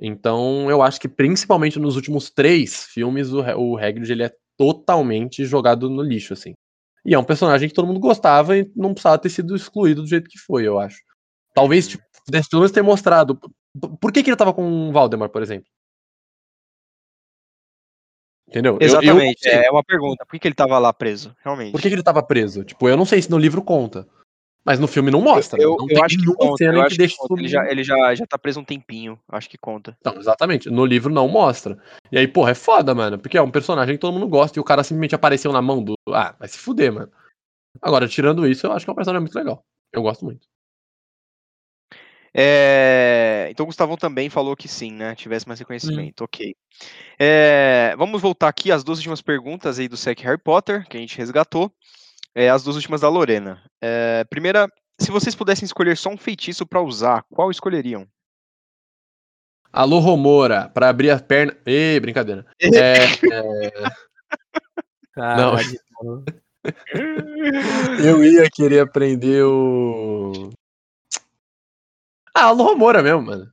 Então eu acho que principalmente nos últimos três filmes o, o Hagrid ele é totalmente jogado no lixo, assim. E é um personagem que todo mundo gostava e não precisava ter sido excluído do jeito que foi, eu acho. Talvez, tipo, pudesse pelo menos ter mostrado. Por que, que ele tava com o Valdemar, por exemplo? Entendeu? Eu- eu Exatamente, não sei. é uma pergunta. Por que, que ele tava lá preso, realmente? Por que, que ele tava preso? Tipo, eu não sei se no livro conta. Mas no filme não mostra. eu, não eu tem acho que conta, cena eu que que deixa. Ele, já, ele já, já tá preso um tempinho, acho que conta. Não, exatamente. No livro não mostra. E aí, porra, é foda, mano. Porque é um personagem que todo mundo gosta e o cara simplesmente apareceu na mão do. Ah, vai se fuder, mano. Agora, tirando isso, eu acho que é um personagem muito legal. Eu gosto muito. É, Então o Gustavão também falou que sim, né? Tivesse mais reconhecimento, ok. É, Vamos voltar aqui às duas últimas perguntas aí do SEC Harry Potter, que a gente resgatou. É, as duas últimas da Lorena. É, Primeira, se vocês pudessem escolher só um feitiço pra usar, qual escolheriam? Alô, Romora, pra abrir a perna. Ê, brincadeira. É, Caralho, mano. eu ia querer aprender o. Ah, Alô, Romora mesmo, mano.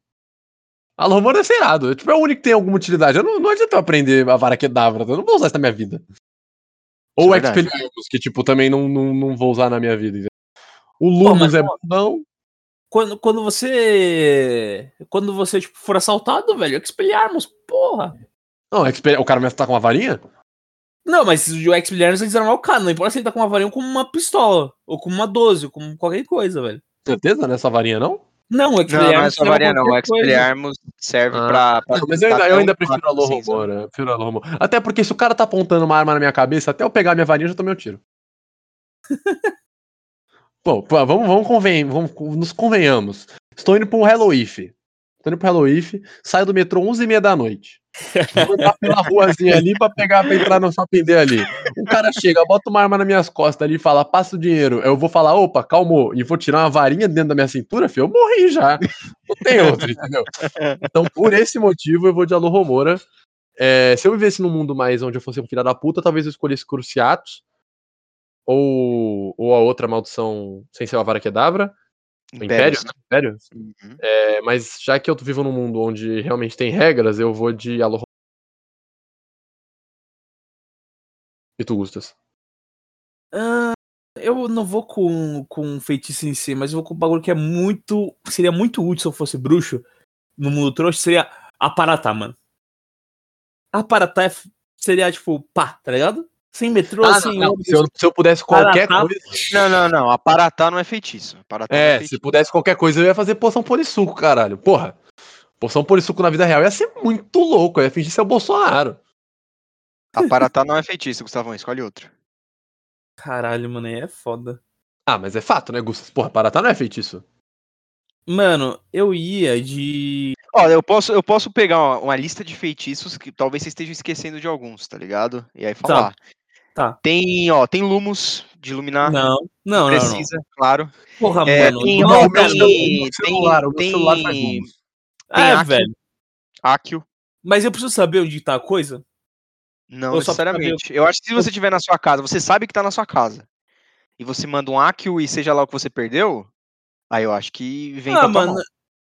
Alô, Romora é ser irado. Tipo, é o único que tem alguma utilidade. Eu não, não adianta eu aprender a vara Kedavra. Eu não vou usar isso na minha vida. Ou Isso o é. Expelliarmus, que, tipo, também não, não, não vou usar na minha vida. O Lumos é bom. Quando, quando você. Quando você tipo, for assaltado, velho, Expelliarmus, porra. Não, o cara mesmo tá com uma varinha? Não, mas o Expelliarmus é desarmar o cara. Não importa se ele tá com uma varinha ou com uma pistola. Ou com uma 12, ou com qualquer coisa, velho. Certeza, não é essa varinha, não? Não, o Não, não é só serve varia pra não. O serve Ah. pra, pra Não, mas eu ainda, eu ainda prefiro a assim? Romora. eu prefiro a. Até porque se o cara tá apontando uma arma na minha cabeça, até eu pegar minha varinha, eu já tomei um tiro. Pô, pô, vamos, vamos, conven, vamos nos convenhamos. Estou indo pro Hello If. Estou indo pro Hello If, saio do metrô 11h30 da noite. Vou andar pela ruazinha ali pra pegar, pra entrar no shopping dele ali. O cara chega, bota uma arma nas minhas costas ali e fala, passa o dinheiro. Eu vou falar, opa, calmou, e vou tirar uma varinha dentro da minha cintura, filho, eu morri já. Não tem outro, entendeu? Então, por esse motivo, eu vou de Alô Romora. É, se eu vivesse num mundo mais onde eu fosse um filho da puta, talvez eu escolhesse Cruciatus. Ou, ou a outra maldição sem ser a Vara Kedavra. O Império, Impérios, né? Império. Uhum. É, mas já que eu vivo num mundo onde realmente tem regras, eu vou de Alô. E tu, Gustas? Ah, eu não vou com, com feitiço em si, mas eu vou com um bagulho que é muito. Seria muito útil se eu fosse bruxo no mundo trouxa, seria aparatar, mano. Aparatar é- seria tipo, pá, tá ligado? Sem metrô, Ah, sem não. Se, eu, se eu pudesse qualquer Aparatar- coisa. Não, não, não. Aparatar não é feitiço. Aparatar é É, feitiço. se pudesse qualquer coisa, eu ia fazer poção polissuco, caralho. Porra. Poção polissuco na vida real ia ser muito louco. Eu ia fingir ser o Bolsonaro. Aparatar não é feitiço, Gustavão. Escolhe outro. Caralho, mano, aí é foda. Ah, mas é fato, né, Gustas? Porra, Paratá não é feitiço. Mano, eu ia de. Olha, eu posso, eu posso pegar uma, uma lista de feitiços que talvez vocês estejam esquecendo de alguns, tá ligado? E aí falar. Tá. Tem, ó, tem Lumos de iluminar. Não, não, não, não. precisa, claro. Porra, É, mano. tem, não, tem- meu celular, tem- celular faz rumos. tem É, Aki. velho. Akio. Mas eu preciso saber onde tá a coisa? Não pra necessariamente. Eu acho que se você tiver na sua casa, você sabe que tá na sua casa. E você manda um Akio e seja lá o que você perdeu, aí eu acho que vem ah, pra mano.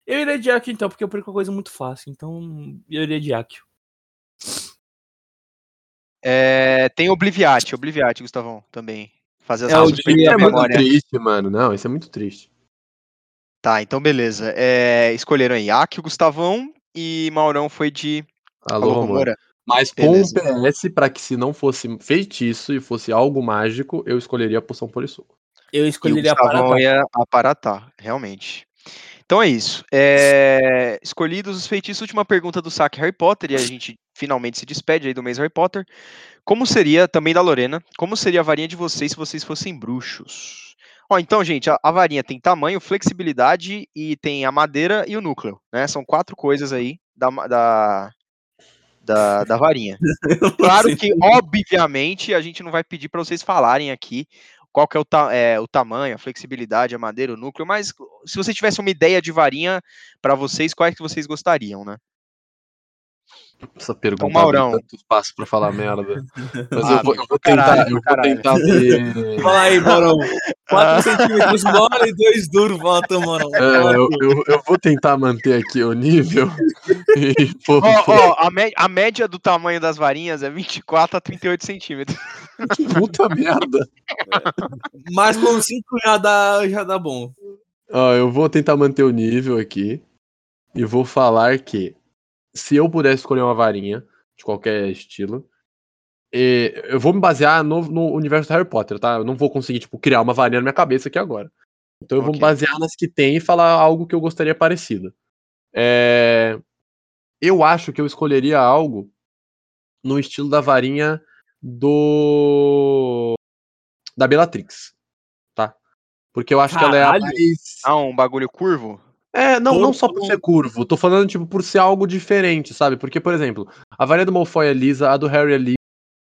Eu iria de Akio então, porque eu perco a coisa muito fácil. Então, eu iria de Akio. É, tem Obliviate, Obliviate, Gustavão, também. Fazer as É, o Isso é muito triste, mano. Não, isso é muito triste. Tá, então beleza. É, escolheram aí Akio, Gustavão e Maurão foi de Alô, Alô. Romora. Mas com um PS, pra que se não fosse feitiço e fosse algo mágico, eu escolheria a poção polissuco. Eu E o escolheria a Gustavão Paratá. ia aparatar, realmente. Então é isso. É, Escolhidos os feitiços, última pergunta do saque Harry Potter, e a gente finalmente se despede aí do mês Harry Potter. Como seria, também da Lorena, como seria a varinha de vocês se vocês fossem bruxos? Ó, então, gente, a, a varinha tem tamanho, flexibilidade e tem a madeira e o núcleo, né? São quatro coisas aí da, da, da, da varinha. Claro que, obviamente, a gente não vai pedir para vocês falarem aqui qual que é o, ta- é, o tamanho, a flexibilidade, a madeira, o núcleo, mas se você tivesse uma ideia de varinha para vocês, quais que vocês gostariam, né? Essa pergunta Então, Maurão. abre tanto espaço pra falar merda. Mas eu, Ah, vou, eu vou caralho, tentar, eu vou caralho. tentar ter. Fala aí, Morão. 4 Ah. centímetros mole e 2 duro. Tu, Morão. É, eu, eu, eu vou tentar manter aqui o nível. E, pô, Ó, ó, a, a média do tamanho das varinhas é 24 a 38 centímetros. puta merda. Mas com 5 já dá, já dá bom. Ó, eu vou tentar manter o nível aqui. E vou falar que se eu pudesse escolher uma varinha de qualquer estilo, E eu vou me basear no, no universo do Harry Potter, tá? Eu não vou conseguir, tipo, criar uma varinha na minha cabeça aqui agora. Então eu vou me basear nas que tem e falar algo que eu gostaria parecido. É, Eu acho que eu escolheria algo no estilo da varinha do. da Bellatrix. Tá? Porque eu acho que ela é a Caralho! mais. Ah, um bagulho curvo? É, não, não só por ser curvo. Tô falando, tipo, por ser algo diferente, sabe? Porque, por exemplo, a varinha do Malfoy é lisa, a do Harry é lisa,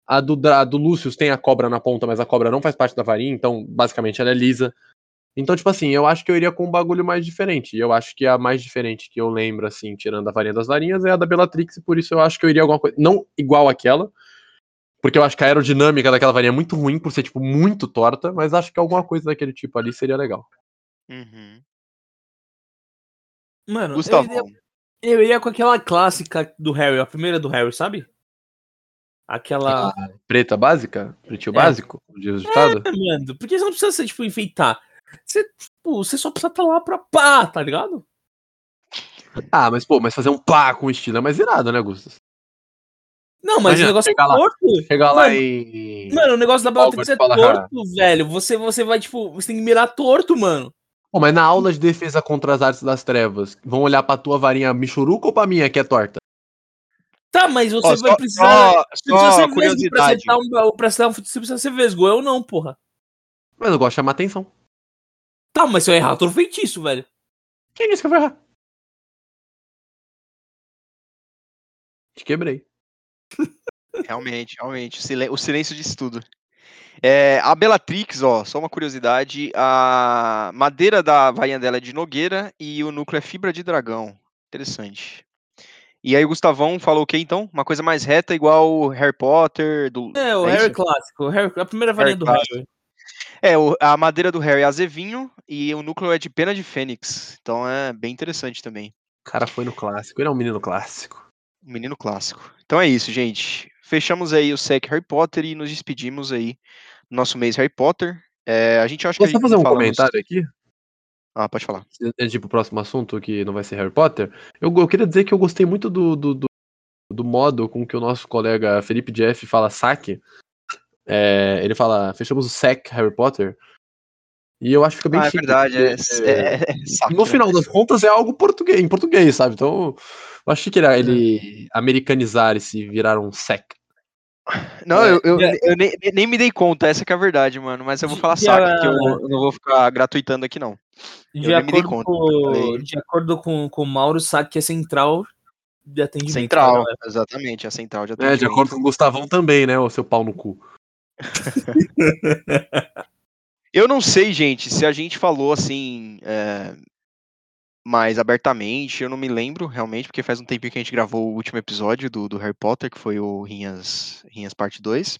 a do, a do Lucius tem a cobra na ponta, mas a cobra não faz parte da varinha, então, basicamente, ela é lisa. Então, tipo assim, eu acho que eu iria com um bagulho mais diferente. E eu acho que a mais diferente que eu lembro, assim, tirando a varinha das varinhas, é a da Bellatrix, e por isso eu acho que eu iria alguma coisa. Não igual àquela, porque eu acho que a aerodinâmica daquela varinha é muito ruim, por ser, tipo, muito torta, mas acho que alguma coisa daquele tipo ali seria legal. Uhum. Mano, eu Gustavão. iria, eu iria com aquela clássica do Harry, a primeira do Harry, sabe? Aquela. Preta básica? Pretinho É. básico? Como diz o ditado? É, mano, porque você não precisa ser, tipo, enfeitar. Você, tipo, você só precisa estar lá pra pá, tá ligado? Ah, mas pô, mas fazer um pá com estilo é mais irado, né, Gustas? Não, mas Imagina, o negócio é lá. torto. Chegar lá Mano, e. Mano, o negócio da Bellatrix Hogwarts é fala, torto, velho. Você, você vai, tipo, você tem que mirar torto, mano. Pô, mas na aula de defesa contra as artes das trevas, vão olhar pra tua varinha michuruca ou pra minha que é torta? Tá, mas você Ó, vai só, precisar. só, Você precisa só ser vesgo pra curiosidade. acertar um, pra acertar um, você precisa ser vesgo, eu não, porra. Mas eu gosto de chamar atenção. Tá, mas se eu errar, eu tô no feitiço, velho. Quem disse que eu vou errar? Te quebrei. Realmente, realmente. o silêncio diz tudo. É, a Bellatrix, ó, só uma curiosidade. A madeira da vainha dela é de nogueira e o núcleo é fibra de dragão. Interessante. E aí o Gustavão falou o que então? Uma coisa mais reta, igual o Harry Potter. Do... É, o É Harry isso? clássico. o Harry- a primeira varinha Harry do clássico. Harry. É, o- a madeira do Harry é azevinho e o núcleo é de pena de fênix. Então é bem interessante também. O cara foi no clássico. Ele é um menino clássico. Um menino clássico. Então é isso, gente. Fechamos aí o SEC Harry Potter e nos despedimos aí do nosso mês Harry Potter. É, a gente acha que a Posso fazer um falamos- comentário aqui? Ah, pode falar. É tipo o próximo assunto que não vai ser Harry Potter. Eu, eu queria dizer que eu gostei muito do, do, do, do modo com que o nosso colega Felipe Jeff fala saque. É, ele fala, fechamos o SEC Harry Potter. E eu acho que fica bem Ah, é chique, verdade. É, porque, é- é saque, no né? final das contas é algo português, em português, sabe? Então, eu achei que era ele americanizar e se virar um SEC. Não, É, eu, eu, é. eu nem, nem me dei conta, essa que é a verdade, mano. Mas eu vou falar saque, que eu, não vou ficar gratuitando aqui, não. De nem me dei acordo, conta, com, de acordo com, com o Mauro, sabe que é central de atendimento. Central, né? exatamente, a central de É, atendimento. de acordo com o Gustavão também, né? O seu pau no cu. Eu não sei, gente, se a gente falou assim é, mais abertamente, eu não me lembro realmente, porque faz um tempinho que a gente gravou o último episódio do, do Harry Potter, que foi o Rinhas, Rinhas Parte 2.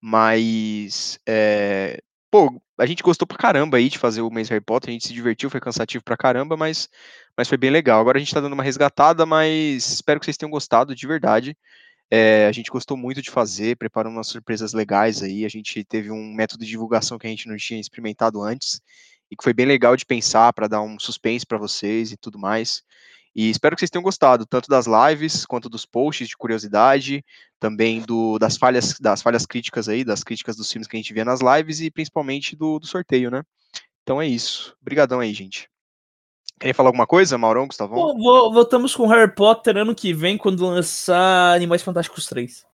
Mas, é, pô, a gente gostou pra caramba aí de fazer o mês Harry Potter, a gente se divertiu, foi cansativo pra caramba, mas, mas foi bem legal. Agora a gente tá dando uma resgatada, mas espero que vocês tenham gostado de verdade. É, a gente gostou muito de fazer, preparando umas surpresas legais aí. A gente teve um método de divulgação que a gente não tinha experimentado antes e que foi bem legal de pensar para dar um suspense para vocês e tudo mais. E espero que vocês tenham gostado, tanto das lives quanto dos posts de curiosidade, também do, das falhas das falhas críticas aí, das críticas dos filmes que a gente vê nas lives e principalmente do, do sorteio, né? Então é isso. Obrigadão aí, gente. Querem falar alguma coisa, Maurão, Gustavão? Pô, voltamos com Harry Potter ano que vem, quando lançar Animais Fantásticos 3.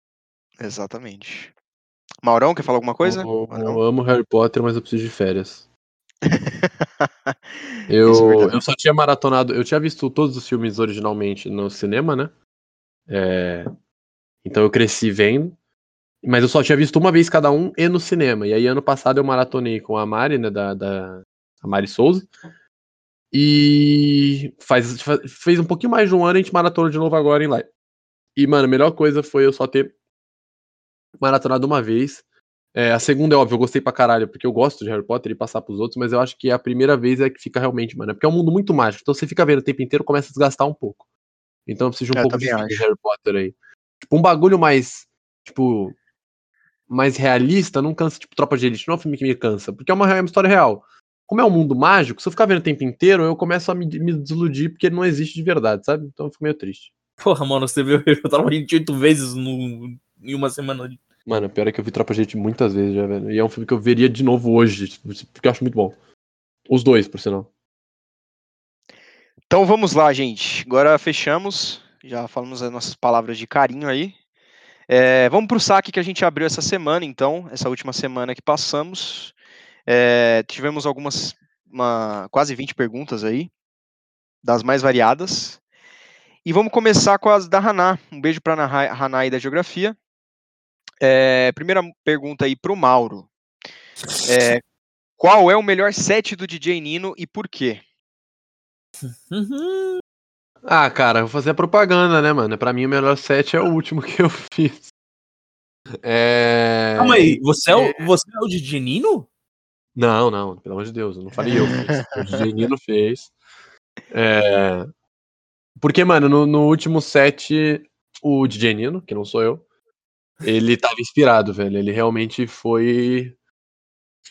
Exatamente. Maurão, quer falar alguma coisa? Eu, não? eu amo Harry Potter, mas eu preciso de férias. Isso é Eu, eu só tinha maratonado, eu tinha visto todos os filmes originalmente no cinema, né? É, então eu cresci vendo. Mas eu só tinha visto uma vez cada um e no cinema. E aí ano passado eu maratonei com a Mari, né? Da, da a Mari Souza. E faz, fa- fez um pouquinho mais de um ano a gente maratonou de novo agora em live. E, mano, a melhor coisa foi eu só ter maratonado uma vez. É, a segunda é óbvio, eu gostei pra caralho, porque eu gosto de Harry Potter e passar pros outros, mas eu acho que a primeira vez é que fica realmente, mano. é Porque é um mundo muito mágico. Então você fica vendo o tempo inteiro, começa a desgastar um pouco. Então eu preciso de um É, Eu pouco de. Harry Potter aí. Tipo, um bagulho mais. Tipo. Mais realista, não cansa, tipo, Tropa de Elite. Não é um filme que me cansa, porque é uma, é uma história real. Como é um mundo mágico, se eu ficar vendo o tempo inteiro, eu começo a me, me desiludir porque ele não existe de verdade, sabe? Então eu fico meio triste. Porra, mano, você viu eu tava 28 vezes no, em uma semana. Mano, pior é que eu vi Tropa de Elite muitas vezes já, velho. E é um filme que eu veria de novo hoje, porque eu acho muito bom. Os dois, por sinal. Então vamos lá, gente. Agora fechamos. Já falamos as nossas palavras de carinho aí. É, vamos para o saque que a gente abriu essa semana, então, essa última semana que passamos. É, tivemos algumas, uma, quase 20 perguntas aí, das mais variadas. E vamos começar com as da Haná. Um beijo para a Haná aí da Geografia. É, primeira pergunta aí para o Mauro. É, qual é o melhor set do DJ Nino e por quê? Ah, cara, vou fazer a propaganda, né, mano? Pra mim, o melhor set é o último que eu fiz. É... Calma aí, você é, o, você é o DJ Nino? Não, não, pelo amor de Deus, eu não falei eu. o DJ Nino fez. É... Porque, mano, no, no, último set, o DJ Nino, que não sou eu, ele tava inspirado, velho. Ele realmente foi.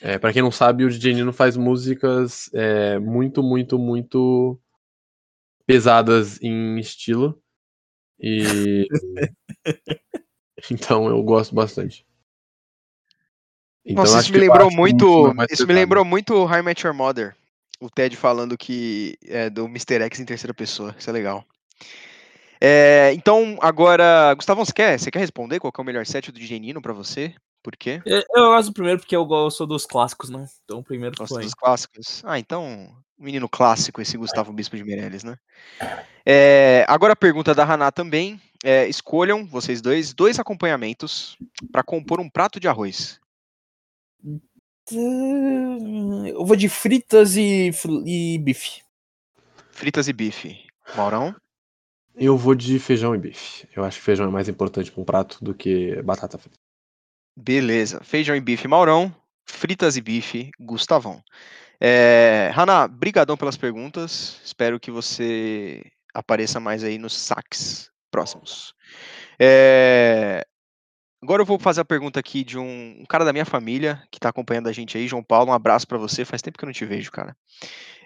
É, para quem não sabe, o DJ Nino faz músicas é, muito, muito, muito pesadas em estilo. E. então eu gosto bastante. Então, Nossa, isso me lembrou muito. Isso me lembrou muito High Met Your Mother. O Ted falando que é do Mr. X em terceira pessoa. Isso é legal. É, então, agora, Gustavo, você quer, você quer responder qual é o melhor set do DJ Nino pra você? Por quê? Eu, eu gosto do primeiro porque eu gosto dos clássicos, né? Então o primeiro Gosto foi. dos clássicos. Ah, então, menino clássico esse Gustavo Bispo de Meirelles, né? É, agora a pergunta da Haná também. É, escolham, vocês dois, dois acompanhamentos para compor um prato de arroz. Eu vou de fritas e, e bife. Fritas e bife. Maurão? Eu vou de feijão e bife. Eu acho que feijão é mais importante para um prato do que batata frita. Beleza. Feijão e bife, Maurão. Fritas e bife, Gustavão. É, Haná, brigadão pelas perguntas. Espero que você apareça mais aí nos saques próximos. É, agora eu vou fazer a pergunta aqui de um, um cara da minha família que está acompanhando a gente aí, João Paulo. Um abraço para você. Faz tempo que eu não te vejo, cara.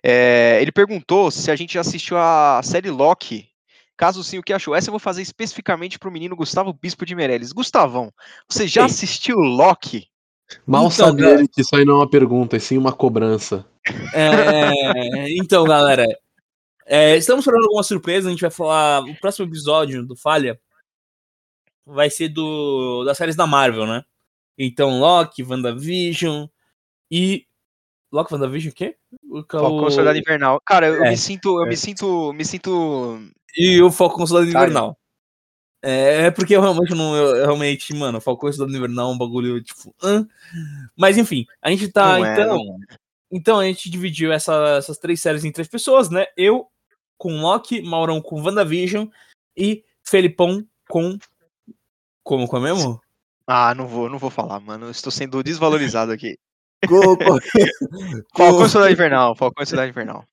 É, ele perguntou se a gente já assistiu a série Loki Caso sim, o que achou? Essa eu vou fazer especificamente para o menino Gustavo Bispo de Meirelles. Gustavão, você já assistiu Loki? Mal então, sabe ele que isso aí não é uma pergunta, e sim uma cobrança. É, então, galera, é, estamos falando alguma surpresa. A gente vai falar. O próximo episódio do Falha vai ser do das séries da Marvel, né? Então, Loki, WandaVision e. Loki, WandaVision, o quê? O, o... Soldado Invernal. Cara, eu é, me sinto. Eu é. me sinto. Me sinto e o Falcão Soldado Invernal. É, é porque eu realmente não. Eu, realmente, mano, Falcão Soldado Invernal é um bagulho, tipo. Hã? Mas enfim, a gente tá. Não é, então, é, então a gente dividiu essa, essas três séries em três pessoas, né? Eu com Loki, Maurão com WandaVision e Felipão com. Como com é mesmo? Ah, não vou, não vou falar, mano. estou sendo desvalorizado aqui. Falcão Soldado Invernal, Falcão Soldado Invernal.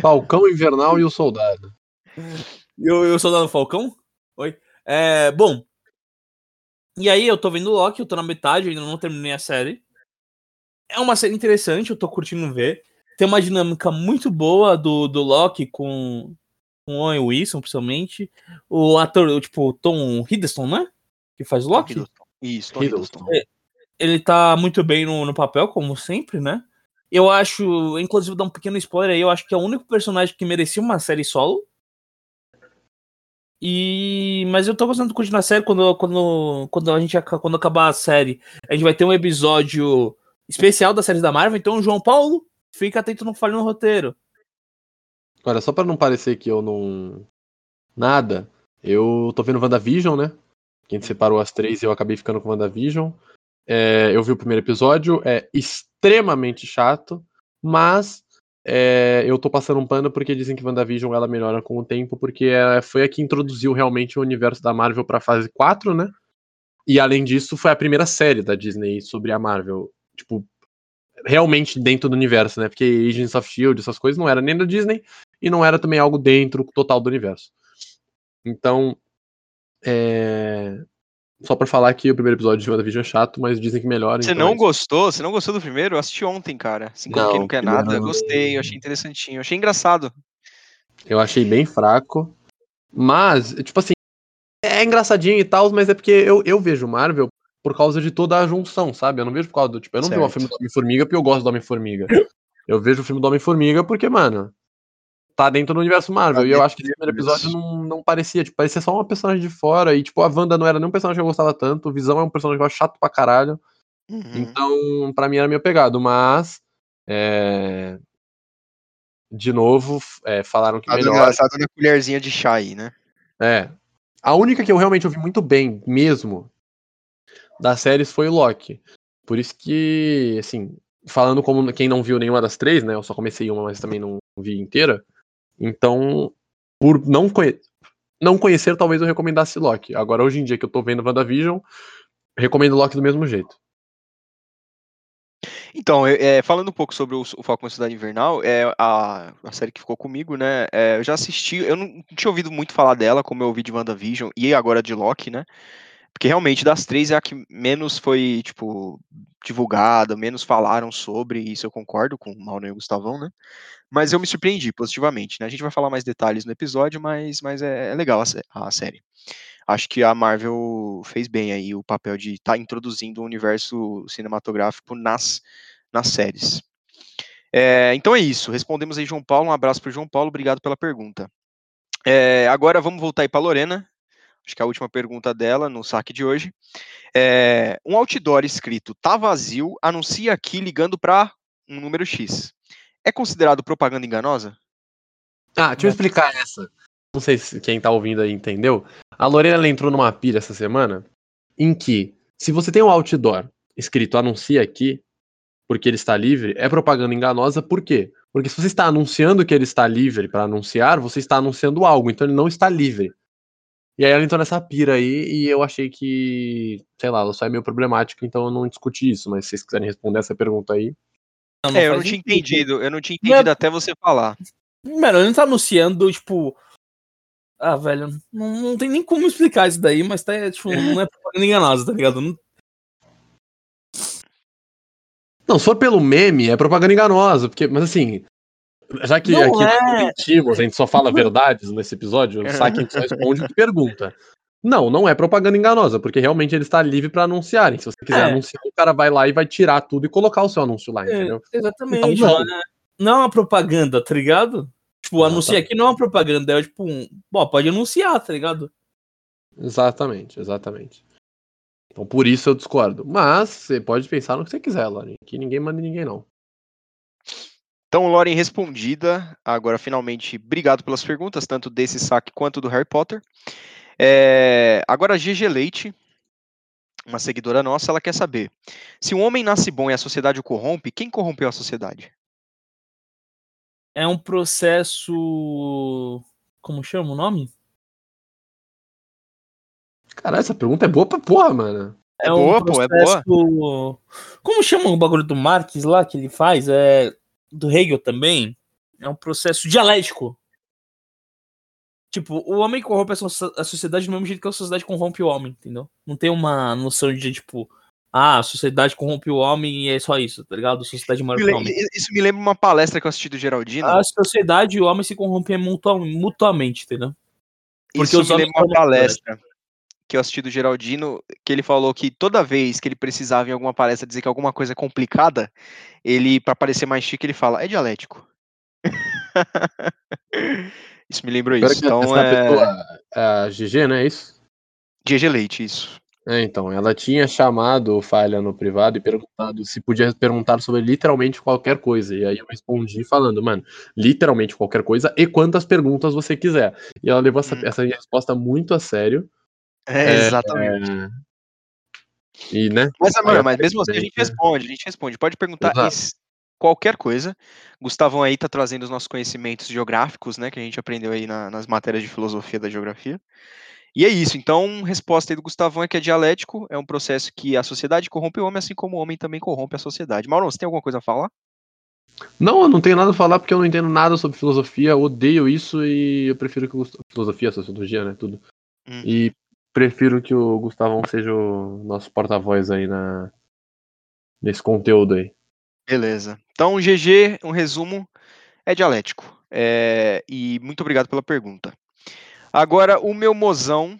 Falcão Invernal e o Soldado. E o, o Soldado Falcão? Oi. É, bom. E aí, eu tô vendo o Loki, eu tô na metade, ainda não terminei a série. É uma série interessante, eu tô curtindo ver. Tem uma dinâmica muito boa do, do Loki com, com o Owen Wilson, principalmente. O ator, tipo, Tom Hiddleston, né? Que faz o Loki. Isso, Tom Hiddleston. É, ele tá muito bem no, no papel, como sempre, né? Eu acho, inclusive, dar um pequeno spoiler aí, eu acho que é o único personagem que merecia uma série solo. E mas eu tô gostando de continuar a série quando quando quando a gente quando acabar a série, a gente vai ter um episódio especial da série da Marvel, então João Paulo, fica atento no falho no roteiro. Olha, só para não parecer que eu não nada, eu tô vendo WandaVision, né? Que a gente separou as três e eu acabei ficando com WandaVision. É, eu vi o primeiro episódio, é extremamente chato, mas é, eu tô passando um pano porque dizem que WandaVision ela melhora com o tempo, porque é, foi a que introduziu realmente o universo da Marvel pra fase 4, né? E além disso, foi a primeira série da Disney sobre a Marvel. Tipo, realmente dentro do universo, né? Porque Agents of Shield, essas coisas, não era nem da Disney e não era também algo dentro total do universo. Então, é... Só pra falar que o primeiro episódio de WandaVision é chato, mas dizem que melhora. Você então não é gostou? Você não gostou do primeiro? Eu assisti ontem, cara. Assim como quem não quer nada. Não... Gostei, eu achei interessantinho. Eu achei engraçado. Eu achei bem fraco. Mas, tipo assim, é engraçadinho e tal, mas é porque eu, eu vejo Marvel por causa de toda a junção, sabe? Eu não vejo por causa do. Tipo, eu não vejo o Certo. filme do Homem-Formiga porque eu gosto do Homem-Formiga. Eu vejo o filme do Homem-Formiga porque, mano, tá dentro do universo Marvel. Tá e eu acho que esse primeiro episódio não, não parecia, tipo, parecia só uma personagem de fora. E, tipo, a Wanda não era nem um personagem que eu gostava tanto. O Visão é um personagem que eu acho chato pra caralho. Uhum. Então, pra mim era meio pegado, mas. é, De novo, é, falaram que Tá dando, melhor. tá colherzinha de chá aí, né? É. A única que eu realmente ouvi muito bem, mesmo, das séries foi o Loki. Por isso que, assim, falando como quem não viu nenhuma das três, né? Eu só comecei uma, mas também não vi inteira. Então, por não, conhe- não conhecer, talvez eu recomendasse Loki. Agora, hoje em dia que eu tô vendo WandaVision, recomendo Loki do mesmo jeito. Então, eu- é, falando um pouco sobre o, o Falcão Cidade Invernal, é a, a série que ficou comigo, né? é, eu já assisti, eu não tinha ouvido muito falar dela, como eu ouvi de WandaVision e agora de Loki, né? Porque realmente das três é a que menos foi, tipo, divulgada, menos falaram sobre, isso eu concordo com o Mauro e o Gustavão, né? Mas eu me surpreendi positivamente, né? A gente vai falar mais detalhes no episódio, mas, mas é, é legal a, a série. Acho que a Marvel fez bem aí o papel de estar introduzindo o universo cinematográfico nas, nas séries. É, então é isso. Respondemos aí, João Paulo. Um abraço para João Paulo. Obrigado pela pergunta. É, agora vamos voltar aí para Lorena. Acho que é a última pergunta dela no saque de hoje. É, um outdoor escrito "Tá vazio", anuncia aqui ligando para um número X. É considerado propaganda enganosa? Ah, deixa eu explicar essa. Não sei se quem tá ouvindo aí entendeu. A Lorena entrou numa pilha essa semana em que, se você tem um outdoor escrito anuncia aqui, porque ele está livre, é propaganda enganosa, por quê? Porque se você está anunciando que ele está livre para anunciar, você está anunciando algo, então ele não está livre. E aí ela entrou nessa pira aí e eu achei que, sei lá, ela só é meio problemática, então eu não discuti isso, mas se vocês quiserem responder essa pergunta aí. Não, é, eu não tinha sentido. entendido. Eu não tinha Não entendido é- até você falar. Mano, ele não tá anunciando, tipo. Ah, velho, não, não tem nem como explicar isso daí, mas tá, tipo, não é propaganda enganosa, tá ligado? Não- Não, se for pelo meme, é propaganda enganosa, porque, mas assim, já que Não aqui é. mentimos, a gente só fala verdades nesse episódio, a gente só responde o que pergunta. Não, não é propaganda enganosa, porque realmente ele está livre para anunciarem. Se você quiser É. anunciar, o cara vai lá e vai tirar tudo e colocar o seu anúncio lá, É, entendeu? exatamente. Então, não. não. é- não é uma propaganda, tá ligado? Tipo, Exatamente. anunciar aqui não é uma propaganda, é tipo um. Bom, pode anunciar, tá ligado? Exatamente, exatamente. Então por isso eu discordo. Mas você pode pensar no que você quiser, Lauren. Aqui ninguém manda em ninguém, não. Então, Loren respondida. Agora, finalmente, obrigado pelas perguntas, tanto desse saque quanto do Harry Potter. É, agora, a GG Leite, uma seguidora nossa, ela quer saber: se um homem nasce bom e a sociedade o corrompe, quem corrompeu a sociedade? É um processo. Como chama o nome? Caralho, essa pergunta é boa pra porra, mano. É boa, pô, é boa. Como chama o bagulho do Marx lá que ele faz? É do Hegel também? É um processo dialético. Tipo, o homem corrompe a, so- a sociedade do mesmo jeito que a sociedade corrompe o homem, entendeu? Não tem uma noção de, tipo, ah, a sociedade corrompe o homem e é só isso, tá ligado? A sociedade que o homem. Isso me lembra uma palestra que eu assisti do Geraldino. A sociedade e o homem se corrompem mutua- mutuamente, entendeu? porque Isso os me lembra uma palestra que eu assisti do Geraldino, que ele falou que toda vez que ele precisava em alguma palestra dizer que alguma coisa é complicada, ele, para parecer mais chique, ele fala, é dialético. isso me lembrou isso. Então, é... pessoa, a GG, né? É isso? GG Leite, isso. É, então, ela tinha chamado o Falha no privado e perguntado se podia perguntar sobre literalmente qualquer coisa. E aí eu respondi falando, mano, literalmente qualquer coisa e quantas perguntas você quiser. E ela levou essa, Hum. essa resposta muito a sério. É, É, exatamente. E, né? Mas, mano, mas mesmo assim a gente né? responde, a gente responde. Pode perguntar Exato. qualquer coisa. Gustavão aí tá trazendo os nossos conhecimentos geográficos, né, que a gente aprendeu aí na- nas matérias de filosofia da geografia. E é isso. Então, resposta aí do Gustavão é que é dialético, é um processo que a sociedade corrompe o homem, assim como o homem também corrompe a sociedade. Mauro, você tem alguma coisa a falar? Não, eu não tenho nada a falar porque eu não entendo nada sobre filosofia, odeio isso e eu prefiro que o Gustavo... Filosofia, sociologia, né? Tudo. Hum. E prefiro que o Gustavão seja o nosso porta-voz aí na... nesse conteúdo aí. Beleza. Então, GG, um resumo, é dialético. É, e muito obrigado pela pergunta. Agora, o meu mozão,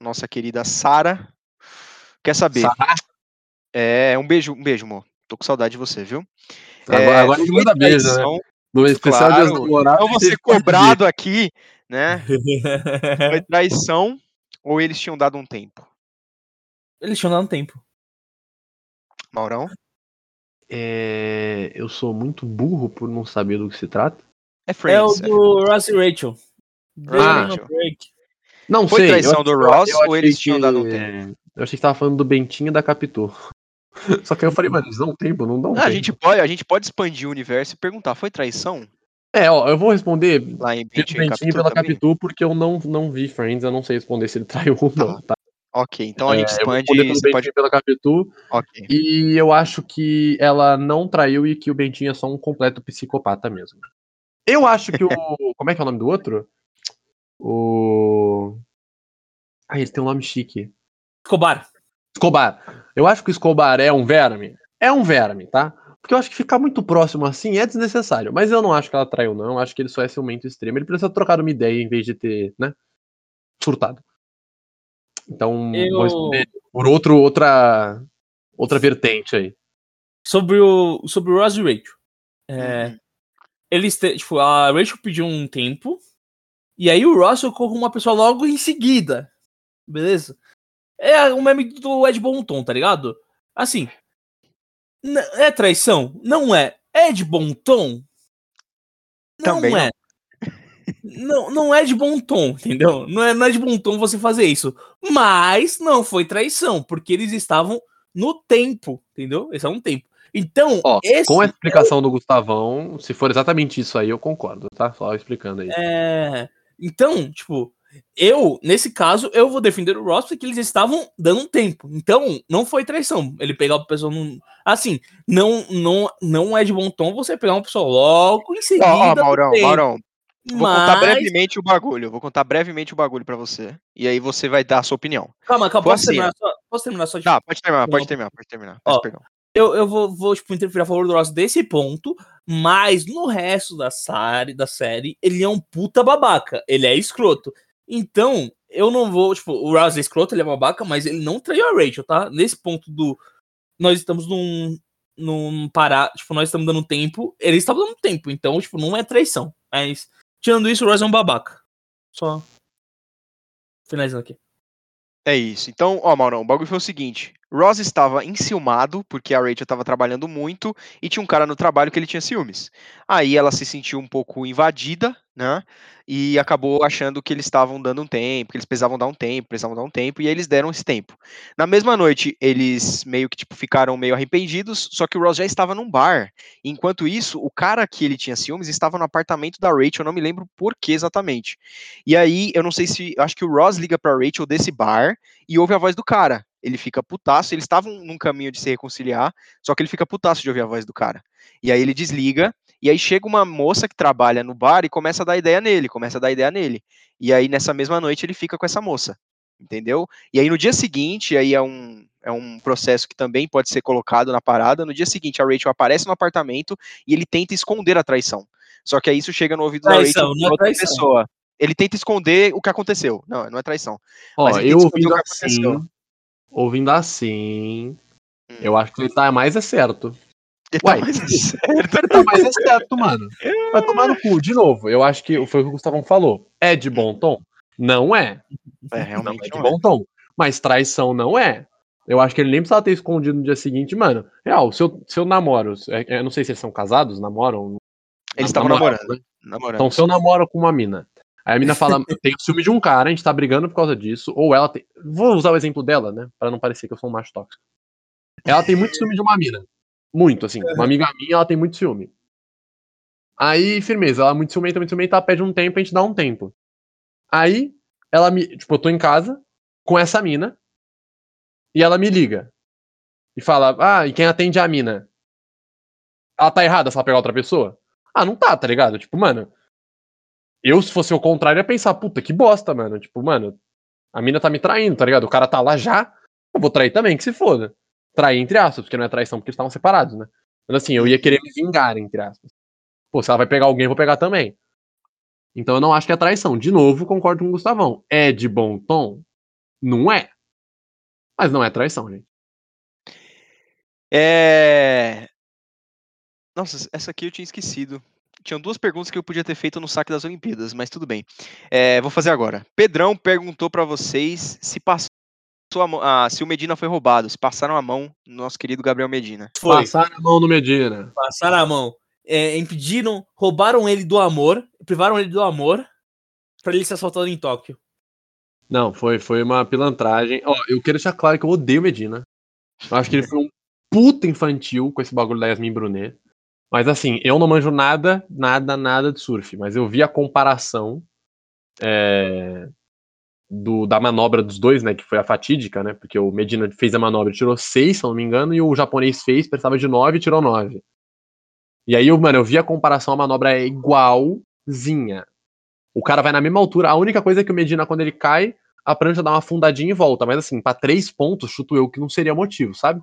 nossa querida Sara, quer saber. Sará? É, um beijo, um beijo, amor. Tô com saudade de você, viu? Agora, É, agora a gente foi manda beijo, né? No especial claro. Dia dos Namorados. Então você cobrado aqui, né? Foi traição ou eles tinham dado um tempo? Eles tinham dado um tempo. Maurão? É, eu sou muito burro por não saber do que se trata. É É o Friends. é. do Ross e Rachel. Ah. Não Foi sei. traição eu- do Ross eu ou eles tinham que- dado um tempo? Eu achei que tava falando do Bentinho e da Capitu. Só que aí eu falei, mano, eles dão tempo, não dão Ah, tempo. a, gente pode, a gente pode expandir o universo e perguntar: foi traição É, ó, eu vou responder lá em pela também? Capitu, porque eu não, não vi Friends, eu não sei responder se ele traiu ou não, tá? Ok, então a gente É, eu vou expande. responder pelo Você pode. e pela Capitu, Ok. e eu acho que ela não traiu e que o Bentinho é só um completo psicopata mesmo. Eu acho que o... como é que é o nome do outro? O... Ah, ele tem um nome chique. Escobar. Escobar. Eu acho que o Escobar é um verme. É um verme, tá? Porque eu acho que ficar muito próximo assim é desnecessário. Mas eu não acho que ela traiu, não. Eu acho que ele só é ciumento extremo. Ele precisa trocar uma ideia em vez de ter, né? Surtado. Então, Eu- vou responder por outro, outra, outra vertente aí. Sobre o, sobre o Ross e Rachel. É, Uhum. eles, te- tipo, a Rachel pediu um tempo. E aí o Ross ficou com uma pessoa logo em seguida. Beleza? É o meme do Ed Bom Tom, tá ligado? Assim. N- É traição? Não é. É de bom tom? Não Também é. Não, não é de bom tom, entendeu? Não é, não é de bom tom você fazer isso. Mas não foi traição, porque eles estavam no tempo, entendeu? Eles estavam no tempo. Então, Ó, esse com a explicação do Gustavão, se for exatamente isso aí, eu concordo, tá? Só explicando aí. É, Então, tipo, eu, nesse caso, eu vou defender o Ross porque eles estavam dando um tempo. Então, não foi traição. Ele pegar uma pessoa num. Assim, não, não, não é de bom tom você pegar uma pessoa logo em seguida. Ó, do Maurão. Maurão, vou contar Mas- brevemente o bagulho. Vou contar brevemente o bagulho pra você. E aí você vai dar a sua opinião. Calma, calma, posso, assim, terminar só, posso terminar só de Tá, pode terminar, pode terminar, pode terminar. Ó, perdão. eu, eu vou, vou tipo, interferir a favor do Ross desse ponto, mas no resto da série, da série, ele é um puta babaca. Ele é escroto. Então, eu não vou, tipo, o Ross é escroto, ele é babaca, mas ele não traiu a Rachel, tá? Nesse ponto do. Nós estamos num. num parar, tipo, nós estamos dando tempo, ele estava dando tempo, então, tipo, não é traição. Mas, tirando isso, o Ross é um babaca. Só. Finalizando aqui. É isso. Então, ó, Maurão, o bagulho foi o seguinte: Ross estava enciumado, porque a Rachel estava trabalhando muito, e tinha um cara no trabalho que ele tinha ciúmes. Aí ela se sentiu um pouco invadida, né? E acabou achando que eles estavam dando um tempo, que eles precisavam dar um tempo, precisavam dar um tempo, e aí eles deram esse tempo. Na mesma noite, eles meio que tipo, ficaram meio arrependidos, só que o Ross já estava num bar. Enquanto isso, o cara que ele tinha ciúmes estava no apartamento da Rachel, eu não me lembro por que exatamente. E aí, eu não sei se. Acho que o Ross liga pra Rachel desse bar e ouve a voz do cara. Ele fica putaço, eles estavam num caminho de se reconciliar, só que ele fica putaço de ouvir a voz do cara. E aí ele desliga, e aí chega uma moça que trabalha no bar e começa a dar ideia nele, começa a dar ideia nele. E aí nessa mesma noite ele fica com essa moça, entendeu? E aí no dia seguinte, aí é um, é um processo que também pode ser colocado na parada, no dia seguinte a Rachel aparece no apartamento e ele tenta esconder a traição. Só que aí isso chega no ouvido Traição, da Rachel de é outra traição. pessoa. Ele tenta esconder o que aconteceu. Não, não é traição. Ó, eu que esconder ouvindo o que aconteceu. assim, ouvindo assim, Hum. eu acho que ele tá mais é certo. Ele tá Uai. mais certo. Ele tá mais é certo, mano. Vai tomar no cu, de novo. Eu acho que foi o que o Gustavão falou. É de bom tom? Não é. É, Não realmente é de não é. bom tom. Mas traição não é. Eu acho que ele nem precisava ter escondido no dia seguinte, mano. Real, se eu, se eu namoro, é- eu não sei se eles são casados, namoram. Eles estavam namorando. né? namorando. Então, se eu namoro com uma mina, aí a mina fala, eu tenho ciúme de um cara, a gente tá brigando por causa disso, ou ela tem. Vou usar o exemplo dela, né? Pra não parecer que eu sou um macho tóxico. Ela tem muito ciúme de uma mina. Muito, assim. Uma amiga minha, ela tem muito ciúme. Aí, firmeza, ela é muito ciumenta, muito ciumenta, ela pede um tempo, a gente dá um tempo. Aí, ela me. Tipo, eu tô em casa com essa mina, e ela me liga. E fala, ah, e quem atende é a mina? Ela tá errada se ela pegar outra pessoa? Ah, não tá, tá ligado? Tipo, mano. Eu, se fosse o contrário, ia pensar, puta, que bosta, mano. Tipo, mano, a mina tá me traindo, tá ligado? O cara tá lá já, eu vou trair também, que se foda. Trair entre aspas, porque não é traição, porque eles estavam separados, né? Mas assim, eu ia querer me vingar, entre aspas. Pô, se ela vai pegar alguém, eu vou pegar também. Então eu não acho que é traição. De novo, concordo com o Gustavão. É de bom tom? Não é. Mas não é traição, gente. É. Nossa, essa aqui eu tinha esquecido. Tinham duas perguntas que eu podia ter feito no saque das Olimpíadas, mas tudo bem. É, vou fazer agora. Pedrão perguntou para vocês se passou a ah, se o Medina foi roubado, se passaram a mão no nosso querido Gabriel Medina. Foi. Passar a mão no Medina. Passaram a mão. É, impediram, roubaram ele do amor, privaram ele do amor pra ele ser assaltado em Tóquio. Não, foi, foi uma pilantragem. Ó, eu quero deixar claro que eu odeio o Medina. Eu acho que ele foi um puta infantil com esse bagulho da Yasmin Brunet. Mas assim, eu não manjo nada, nada, nada de surf. Mas eu vi a comparação é, do, da manobra dos dois, né? Que foi a fatídica, né? Porque o Medina fez a manobra e tirou seis, se eu não me engano, e o japonês fez, precisava de nove e tirou nove. E aí, mano, eu vi a comparação, a manobra é igualzinha. O cara vai na mesma altura. A única coisa é que o Medina, quando ele cai, a prancha dá uma afundadinha e volta. Mas assim, pra três pontos, chuto eu que não seria motivo, sabe?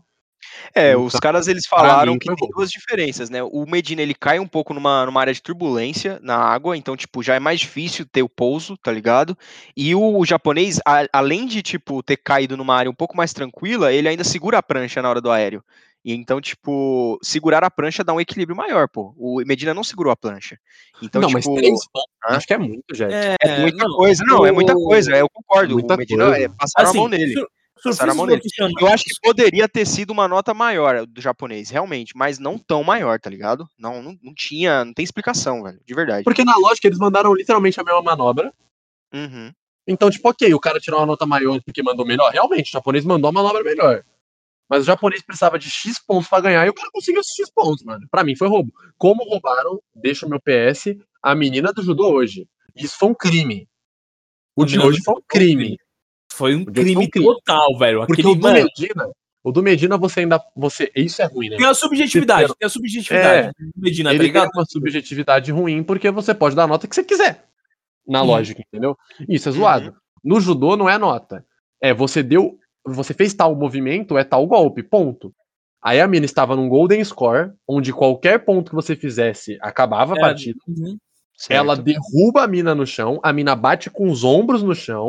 É, Então, os caras eles falaram mim que tem duas diferenças, né? O Medina ele cai um pouco numa, numa área de turbulência na água, então tipo já é mais difícil ter o pouso, tá ligado? E o, o japonês, a- além de tipo ter caído numa área um pouco mais tranquila, ele ainda segura a prancha na hora do aéreo. E então tipo segurar a prancha dá um equilíbrio maior, pô. O Medina não segurou a prancha. Então não, tipo mas três pontos, hã? acho que é muito, gente. é muita coisa, não, é muita coisa. Eu concordo. Muita o Medina coisa. é, passaram Assim, a mão nele. sur- Eu acho que poderia ter sido uma nota maior do japonês, realmente, mas não tão maior, tá ligado? Não, não, não tinha, não tem explicação, velho, de verdade. Porque na lógica eles mandaram literalmente a mesma manobra. Uhum. Então, tipo, ok, o cara tirou uma nota maior porque mandou melhor. Realmente, o japonês mandou a manobra melhor. Mas o japonês precisava de X pontos pra ganhar e o cara conseguiu esses X pontos, mano. Pra mim foi roubo. Como roubaram, deixa o meu PS, a menina do judô hoje. Isso foi um crime. O de hoje foi um crime. Foi um um crime total, velho. Porque Aquele, o do mano, Medina, o do Medina você ainda. Você, isso é ruim, né? tem a subjetividade, tem a subjetividade. Medina, tá ele ligado? tem uma subjetividade ruim porque você pode dar a nota que você quiser. Na Uhum. lógica, entendeu? Isso é zoado. No judô não é nota. É, você deu. Você fez tal movimento, é tal golpe. Ponto. Aí a mina estava num golden score, onde qualquer ponto que você fizesse acabava a Era- partida. Uhum. Ela derruba a mina no chão, a mina bate com os ombros no chão.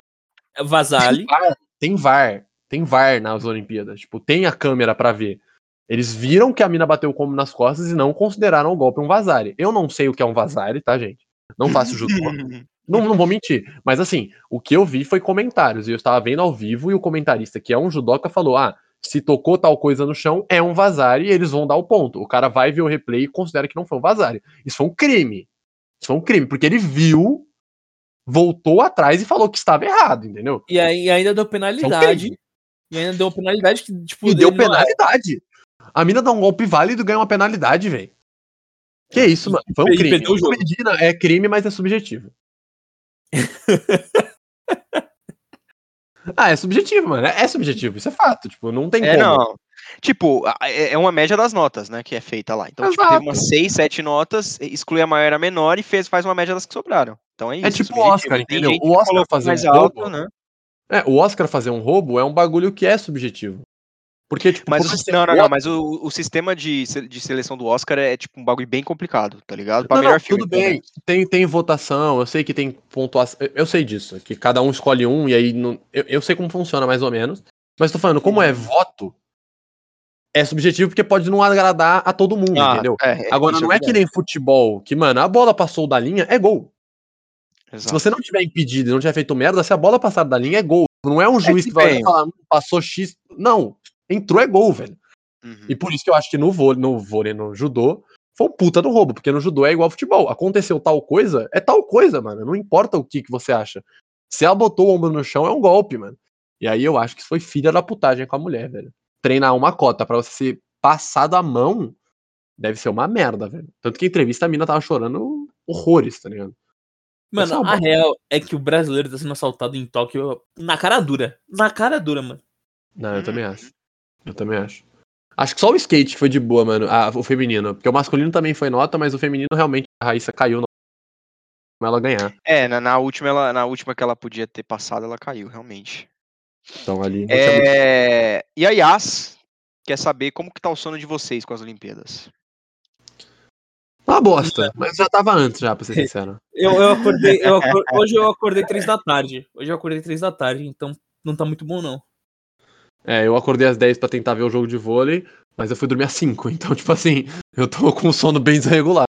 Vasali. Tem VAR, tem VAR, tem VAR nas Olimpíadas. Tipo, tem a câmera pra ver. Eles viram que a mina bateu o combo nas costas e não consideraram o golpe um vazare. Eu não sei o que é um vazare, tá, gente? Não faço judô. não, não vou mentir. Mas assim, o que eu vi foi comentários. E eu estava vendo ao vivo e o comentarista, que é um judoca, falou: ah, se tocou tal coisa no chão, é um vazare e eles vão dar o ponto. O cara vai ver o replay e considera que não foi um vazare. Isso foi um crime. Isso foi um crime, porque ele viu, voltou atrás e falou que estava errado, entendeu? E aí ainda deu é penalidade. crime. E ainda deu penalidade que, tipo, E deu não- penalidade. A mina dá um golpe válido e ganha uma penalidade, velho. Que isso, mano? Foi um crime. perdeu o jogo. Medina é crime, mas é subjetivo. ah, é subjetivo, mano. É subjetivo, isso é fato. Tipo, não tem É, como. não. Tipo, é é uma média das notas, né, que é feita lá. Então, tipo, Exato. teve umas seis, sete notas, exclui a maior e a menor e fez, faz uma média das que sobraram. Então é isso. É tipo o. Oscar, Tem entendeu? O Oscar fazer mais um alto, roubo, né? É, o Oscar fazer um roubo é um bagulho que é subjetivo. Porque, tipo, Mas o, você não, não, não, mas o, o sistema de, de seleção do Oscar é tipo um bagulho bem complicado, tá ligado? Pra Não, melhor não, filme. tudo bem. Tem, tem votação, eu sei que tem pontuação. eu- Eu sei disso, que cada um escolhe um, e aí. não- eu, eu sei como funciona mais ou menos. Mas tô falando, como Uhum. é voto, é subjetivo porque pode não agradar a todo mundo, Ah, entendeu? é, é, Agora, isso não é que nem futebol, que, mano, a bola passou da linha, é gol. Se Exato. você não tiver impedido e não tiver feito merda, se a bola passar da linha, é gol. Não é um juiz que que vai falar, "Hum, passou X. Não, entrou é gol, velho. Uhum. E por isso que eu acho que no vôlei, no vôlei, no judô, foi um puta do roubo, porque no judô é igual ao futebol. Aconteceu tal coisa, é tal coisa, mano. Não importa o que, que você acha. Se ela botou o ombro no chão, é um golpe, mano. E aí eu acho que foi filha da putagem com a mulher, velho. Treinar uma cota pra você ser passado a mão deve ser uma merda, velho. Tanto que em entrevista a mina tava chorando horrores, tá ligado? É Mano, uma a real é que o brasileiro tá sendo assaltado em Tóquio na cara dura. Na cara dura, mano. Não, eu também acho. Eu também acho. Acho que só o skate foi de boa, mano. Ah, o feminino. Porque o masculino também foi nota, mas o feminino realmente a Raíssa caiu no... ela ganhar. É, na, na última, ela, na última que ela podia ter passado, ela caiu, realmente. Então ali. muito- É... E a Yas quer saber como que tá o sono de vocês com as Olimpíadas. Uma bosta. Mas já tava antes, já, pra ser sincero. Eu, eu acordei. eu acor- Hoje eu acordei três da tarde. Hoje eu acordei três da tarde, então não tá muito bom, não. É, eu acordei às 10 pra tentar ver o jogo de vôlei, mas eu fui dormir às 5. Então, tipo assim, eu tô com sono bem desregulado.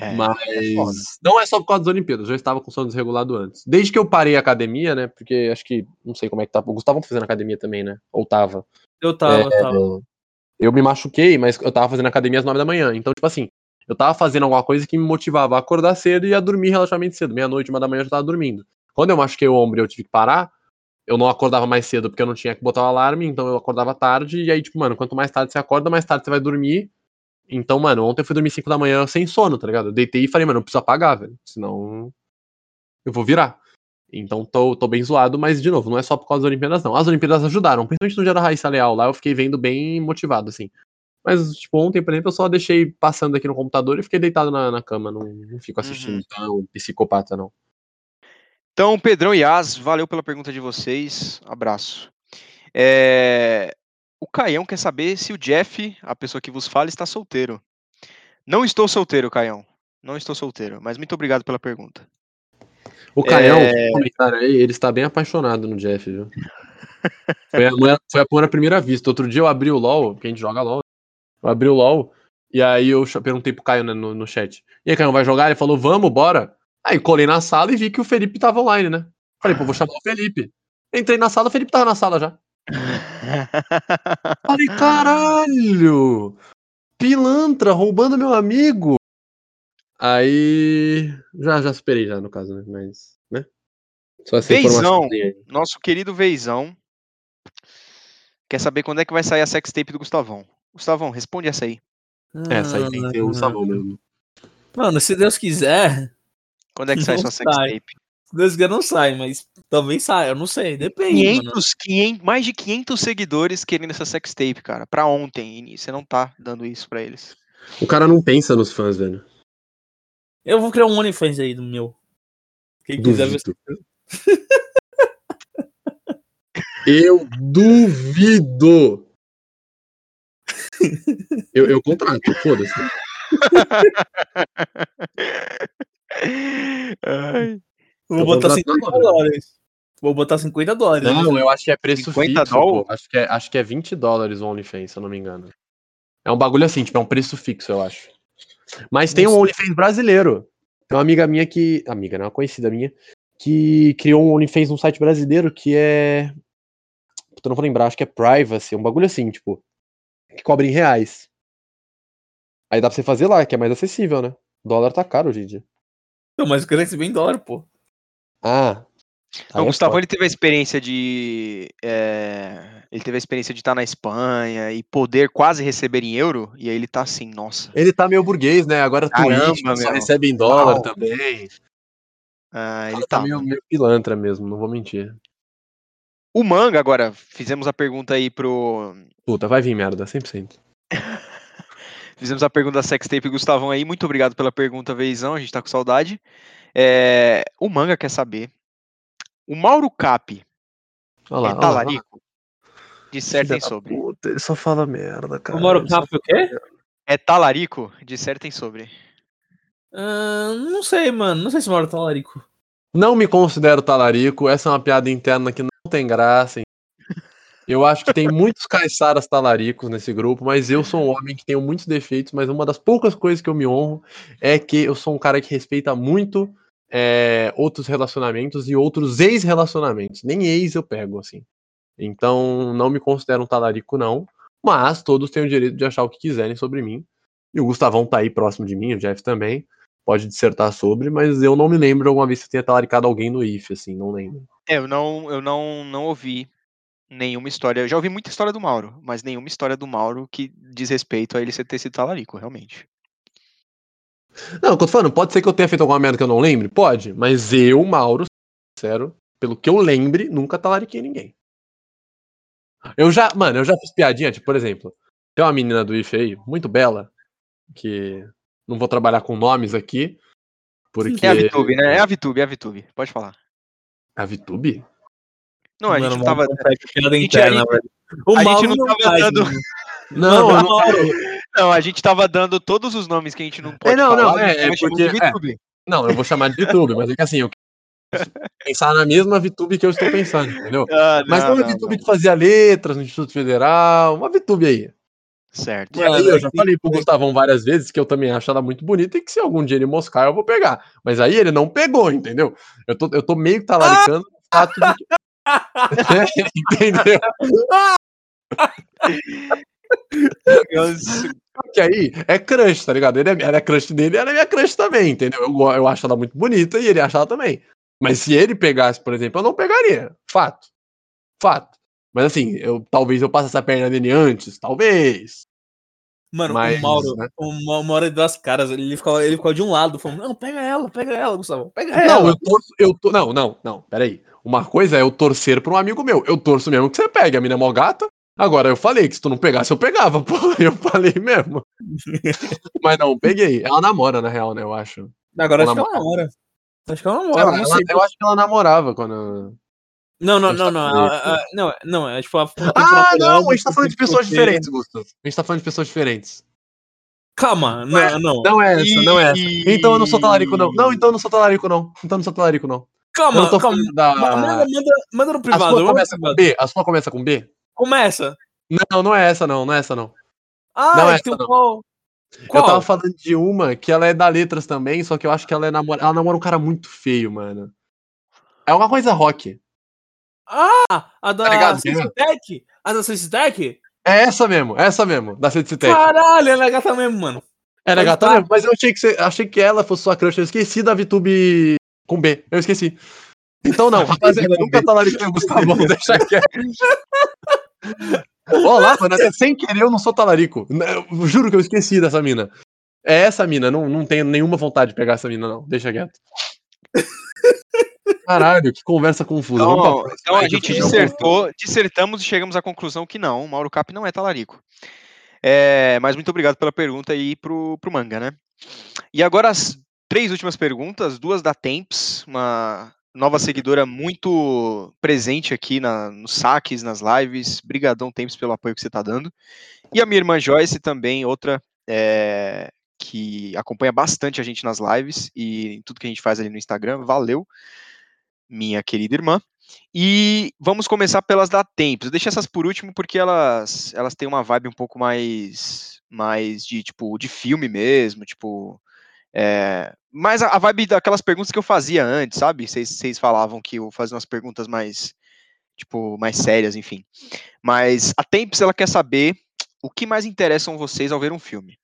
É, Mas não é só por causa das Olimpíadas, eu já estava com sono desregulado antes. Desde que eu parei a academia, né? Porque acho que, não sei como é que tá. O Gustavo tá fazendo academia também, né? Ou tava. Eu tava, É, tava. Eu me machuquei, mas eu tava fazendo academia às 9 da manhã. Então, tipo assim, eu tava fazendo alguma coisa que me motivava a acordar cedo e a dormir relativamente cedo. Meia-noite, uma da manhã eu já tava dormindo. Quando eu machuquei o ombro e eu tive que parar, eu não acordava mais cedo porque eu não tinha que botar o alarme, então eu acordava tarde. E aí, tipo, mano, quanto mais tarde você acorda, mais tarde você vai dormir. Então, mano, ontem eu fui dormir 5 da manhã sem sono, tá ligado? Eu deitei e falei, mano, eu preciso apagar, velho. Senão eu vou virar. Então tô, tô bem zoado, mas de novo, não é só por causa das Olimpíadas, não. As Olimpíadas ajudaram, principalmente no dia da Raíssa Leal lá, eu fiquei vendo bem motivado, assim. Mas, tipo, ontem, por exemplo, eu só deixei passando aqui no computador e fiquei deitado na, na cama, não, não fico assistindo Uhum. tão psicopata, não. Então, Pedrão e As, valeu pela pergunta de vocês. Abraço. É, O Caião quer saber se o Jeff, a pessoa que vos fala, está solteiro. Não estou solteiro, Caião. Não estou solteiro, mas muito obrigado pela pergunta. O Caião, É. comentário aí, ele está bem apaixonado no Jeff, viu? Foi, a, foi a primeira vista. Outro dia eu abri o LOL, porque a gente joga LOL. Eu abri o LOL, e aí eu perguntei pro Caio né, no, no chat. E aí, Caio, vai jogar? Ele falou, vamos, bora. Aí colei na sala e vi que o Felipe tava online, né? Falei, pô, vou chamar o Felipe. Entrei na sala, o Felipe tava na sala já. Falei, caralho! Pilantra, roubando meu amigo! Aí. Já, já superei, já, no caso, né? Mas. né? Só essa aí. Nosso querido Veizão quer saber quando é que vai sair a sextape do Gustavão. Gustavão, responde essa aí. Essa aí tem que ter o sabor mesmo. Mano, se Deus quiser, Quando é que sai sua sextape? Quiser não sai, mas talvez saia, eu não sei, depende, mano. 500, 500, mais de 500 seguidores querendo essa sextape, cara. Pra ontem. E você não tá dando isso pra eles. O cara não pensa nos fãs, velho. Eu vou criar um OnlyFans aí do meu. Quem quiser ver. Duvido. Eu duvido! Eu, eu contrato, foda-se. Ai, Vou botar contrato 50 na hora. dólares. Vou botar 50 dólares. Não, eu acho que é preço 50 fixo. Pô. Acho, que é, acho que é 20 dólares o OnlyFans, se eu não me engano. É um bagulho assim, tipo, é um preço fixo, eu acho. Mas tem um. OnlyFans brasileiro. Tem uma amiga minha que. Amiga, não, uma conhecida minha, que criou um OnlyFans num site brasileiro que é. Puta, eu não vou lembrar, acho que é Privacy, um bagulho assim, tipo. Que cobra em reais. Aí dá pra você fazer lá, que é mais acessível, né? O dólar tá caro hoje em dia. Não, mas eu quero receber em dólar, pô. Ah. Não, aí o é Gustavo ele teve a experiência de. é, ele teve a experiência de estar na Espanha e poder quase receber em euro. E aí ele tá assim, nossa. Ele tá meio burguês, né? Agora Caramba, Twitch só recebe em dólar Uau. também. ah, ele Ele tá. tá meio, meio pilantra mesmo, não vou mentir. O manga, agora, fizemos a pergunta aí pro. Puta, vai vir merda, 100%. Fizemos a pergunta da sextape Gustavão aí. Muito obrigado pela pergunta, Veizão. A gente tá com saudade. É, o manga quer saber. O Mauro Cap Olha lá, é talarico? Dissertem Filha da sobre. Puta, ele só fala merda, cara. O Mauro Cap o quê? É talarico? Dissertem sobre. Ah, não sei, mano. Não sei se o Mauro tá larico. Não me considero talarico, essa é uma piada interna que não tem graça. Eu acho que tem muitos caiçaras talaricos nesse grupo, mas eu sou um homem que tenho muitos defeitos, mas uma das poucas coisas que eu me honro é que eu sou um cara que respeita muito é, outros relacionamentos e outros ex-relacionamentos. Nem ex eu pego, assim. Então, não me considero um talarico, não. Mas todos têm o direito de achar o que quiserem sobre mim. E o Gustavão tá aí próximo de mim, o Jeff também. Pode dissertar sobre, mas eu não me lembro de alguma vez que eu tenha talaricado alguém no IF, assim, não lembro. É, eu não, eu não, não ouvi nenhuma história. Eu já ouvi muita história do Mauro, mas nenhuma história do Mauro que diz respeito a ele ser ter sido talarico, realmente. Não, o que eu tô falando, pode ser que eu tenha feito alguma merda que eu não lembre? Pode, mas eu, Mauro, sincero, pelo que eu lembre, nunca talariquei ninguém. Eu já, mano, eu já fiz piadinha, tipo, por exemplo, tem uma menina do IF aí, muito bela, que não vou trabalhar com nomes aqui, porque... É a Vitube, né? É a Vitube, é a Vitube. Pode falar. A Vitube? Não, a gente o tava. Piada interna, velho. O a gente não não tava faz, dando-. Não, não, Mauro, Não, a gente tava dando todos os nomes que a gente não pode não, falar. não, é- é porque- de Vitube. não, eu vou chamar de Vitube, mas é que assim, eu pensar na mesma VTube que eu estou pensando, entendeu? Ah, Mas não, é uma VTube que fazia letras no Instituto Federal, uma VTube aí. Certo. E aí eu já tem- falei pro Gustavão várias vezes que eu também acho ela muito bonita e que se algum dia ele moscar eu vou pegar. Mas aí ele não pegou, entendeu? Eu tô, eu tô meio que talaricando o fato de que... entendeu? Que aí é crush, tá ligado? Ele é, ela é crush dele e ela é minha crush também, entendeu? Eu, eu acho ela muito bonita e ele acha ela também. Mas se ele pegasse, por exemplo, eu não pegaria. Fato. Fato. Mas assim, eu talvez eu passe essa perna dele antes, talvez. Mano, Mas, o Mauro, né? o Ma- o Mauro é das caras, ele ficava, ele ficava de um lado, falando, não, pega ela, pega ela, Gustavo, pega Não, ela. eu torço, eu to... Não, não, não, peraí. Uma coisa é eu torcer pra um amigo meu. Eu torço mesmo que você pegue. A mina é mó gata. Agora, eu falei que se tu não pegasse, eu pegava, pô. Eu falei mesmo. Mas não, peguei. Ela namora, na real, né? Eu acho. Agora acho Ela que ela namora. Acho que ela namora, Ela- não ela- eu acho que ela namorava quando. Não, não, a não, tá não, falando a- a- não, não, é tipo a Ah, não, a gente tá falando de pessoas diferentes, Gustavo. A gente tá falando de pessoas diferentes. Calma, não, não. Não é essa, não é essa. Então eu não sou talarico, não. Não, então eu não sou talarico, não. Então eu não sou talarico, não. Eu Calma, não tô calma. da. Ma- Manda, manda, manda no A privado. sua manda no começa com. B? A sua começa com B? Começa. Não, não é essa, não. Não é essa, não. Ah, Não é tem essa, não. qual? Eu tava falando de uma que ela é da letras também, só que eu acho que ela é namora... ela namora um cara muito feio, mano. É uma coisa rock. Ah, a da Tá Sensitec? A da Sensitec? É essa mesmo, essa mesmo, da Cititec. Caralho, ela é gata mesmo, mano. Ela é gata tá. mesmo, mas eu achei que, você... achei que ela fosse sua crush. Eu esqueci da VTube com B. Eu esqueci. Então não, rapaziada, nunca talaricei o Gustavão, deixa quieto. Olá, mano, até sem querer eu não sou talarico. Eu juro que eu esqueci dessa mina. É essa mina, não, não tenho nenhuma vontade de pegar essa mina, não. Deixa quieto. Caralho, que conversa confusa. Então, então a gente dissertou, dissertamos e chegamos à conclusão que não, Mauro Cap não é talarico. É, mas muito obrigado pela pergunta aí pro, pro manga, né? E agora as três últimas perguntas, duas da Temps, uma nova seguidora muito presente aqui na, nos saques, nas lives. Brigadão Temps pelo apoio que você está dando. E a minha irmã Joyce também, outra é, que acompanha bastante a gente nas lives e em tudo que a gente faz ali no Instagram. Valeu, minha querida irmã. E vamos começar pelas da Tempos. Eu deixei essas por último porque elas, elas têm uma vibe um pouco mais, mais de tipo de filme mesmo, tipo. É, mais a, a vibe daquelas perguntas que eu fazia antes, sabe? Vocês falavam que eu fazia umas perguntas mais, tipo, mais sérias, enfim. Mas a Tempos ela quer saber o que mais interessam vocês ao ver um filme.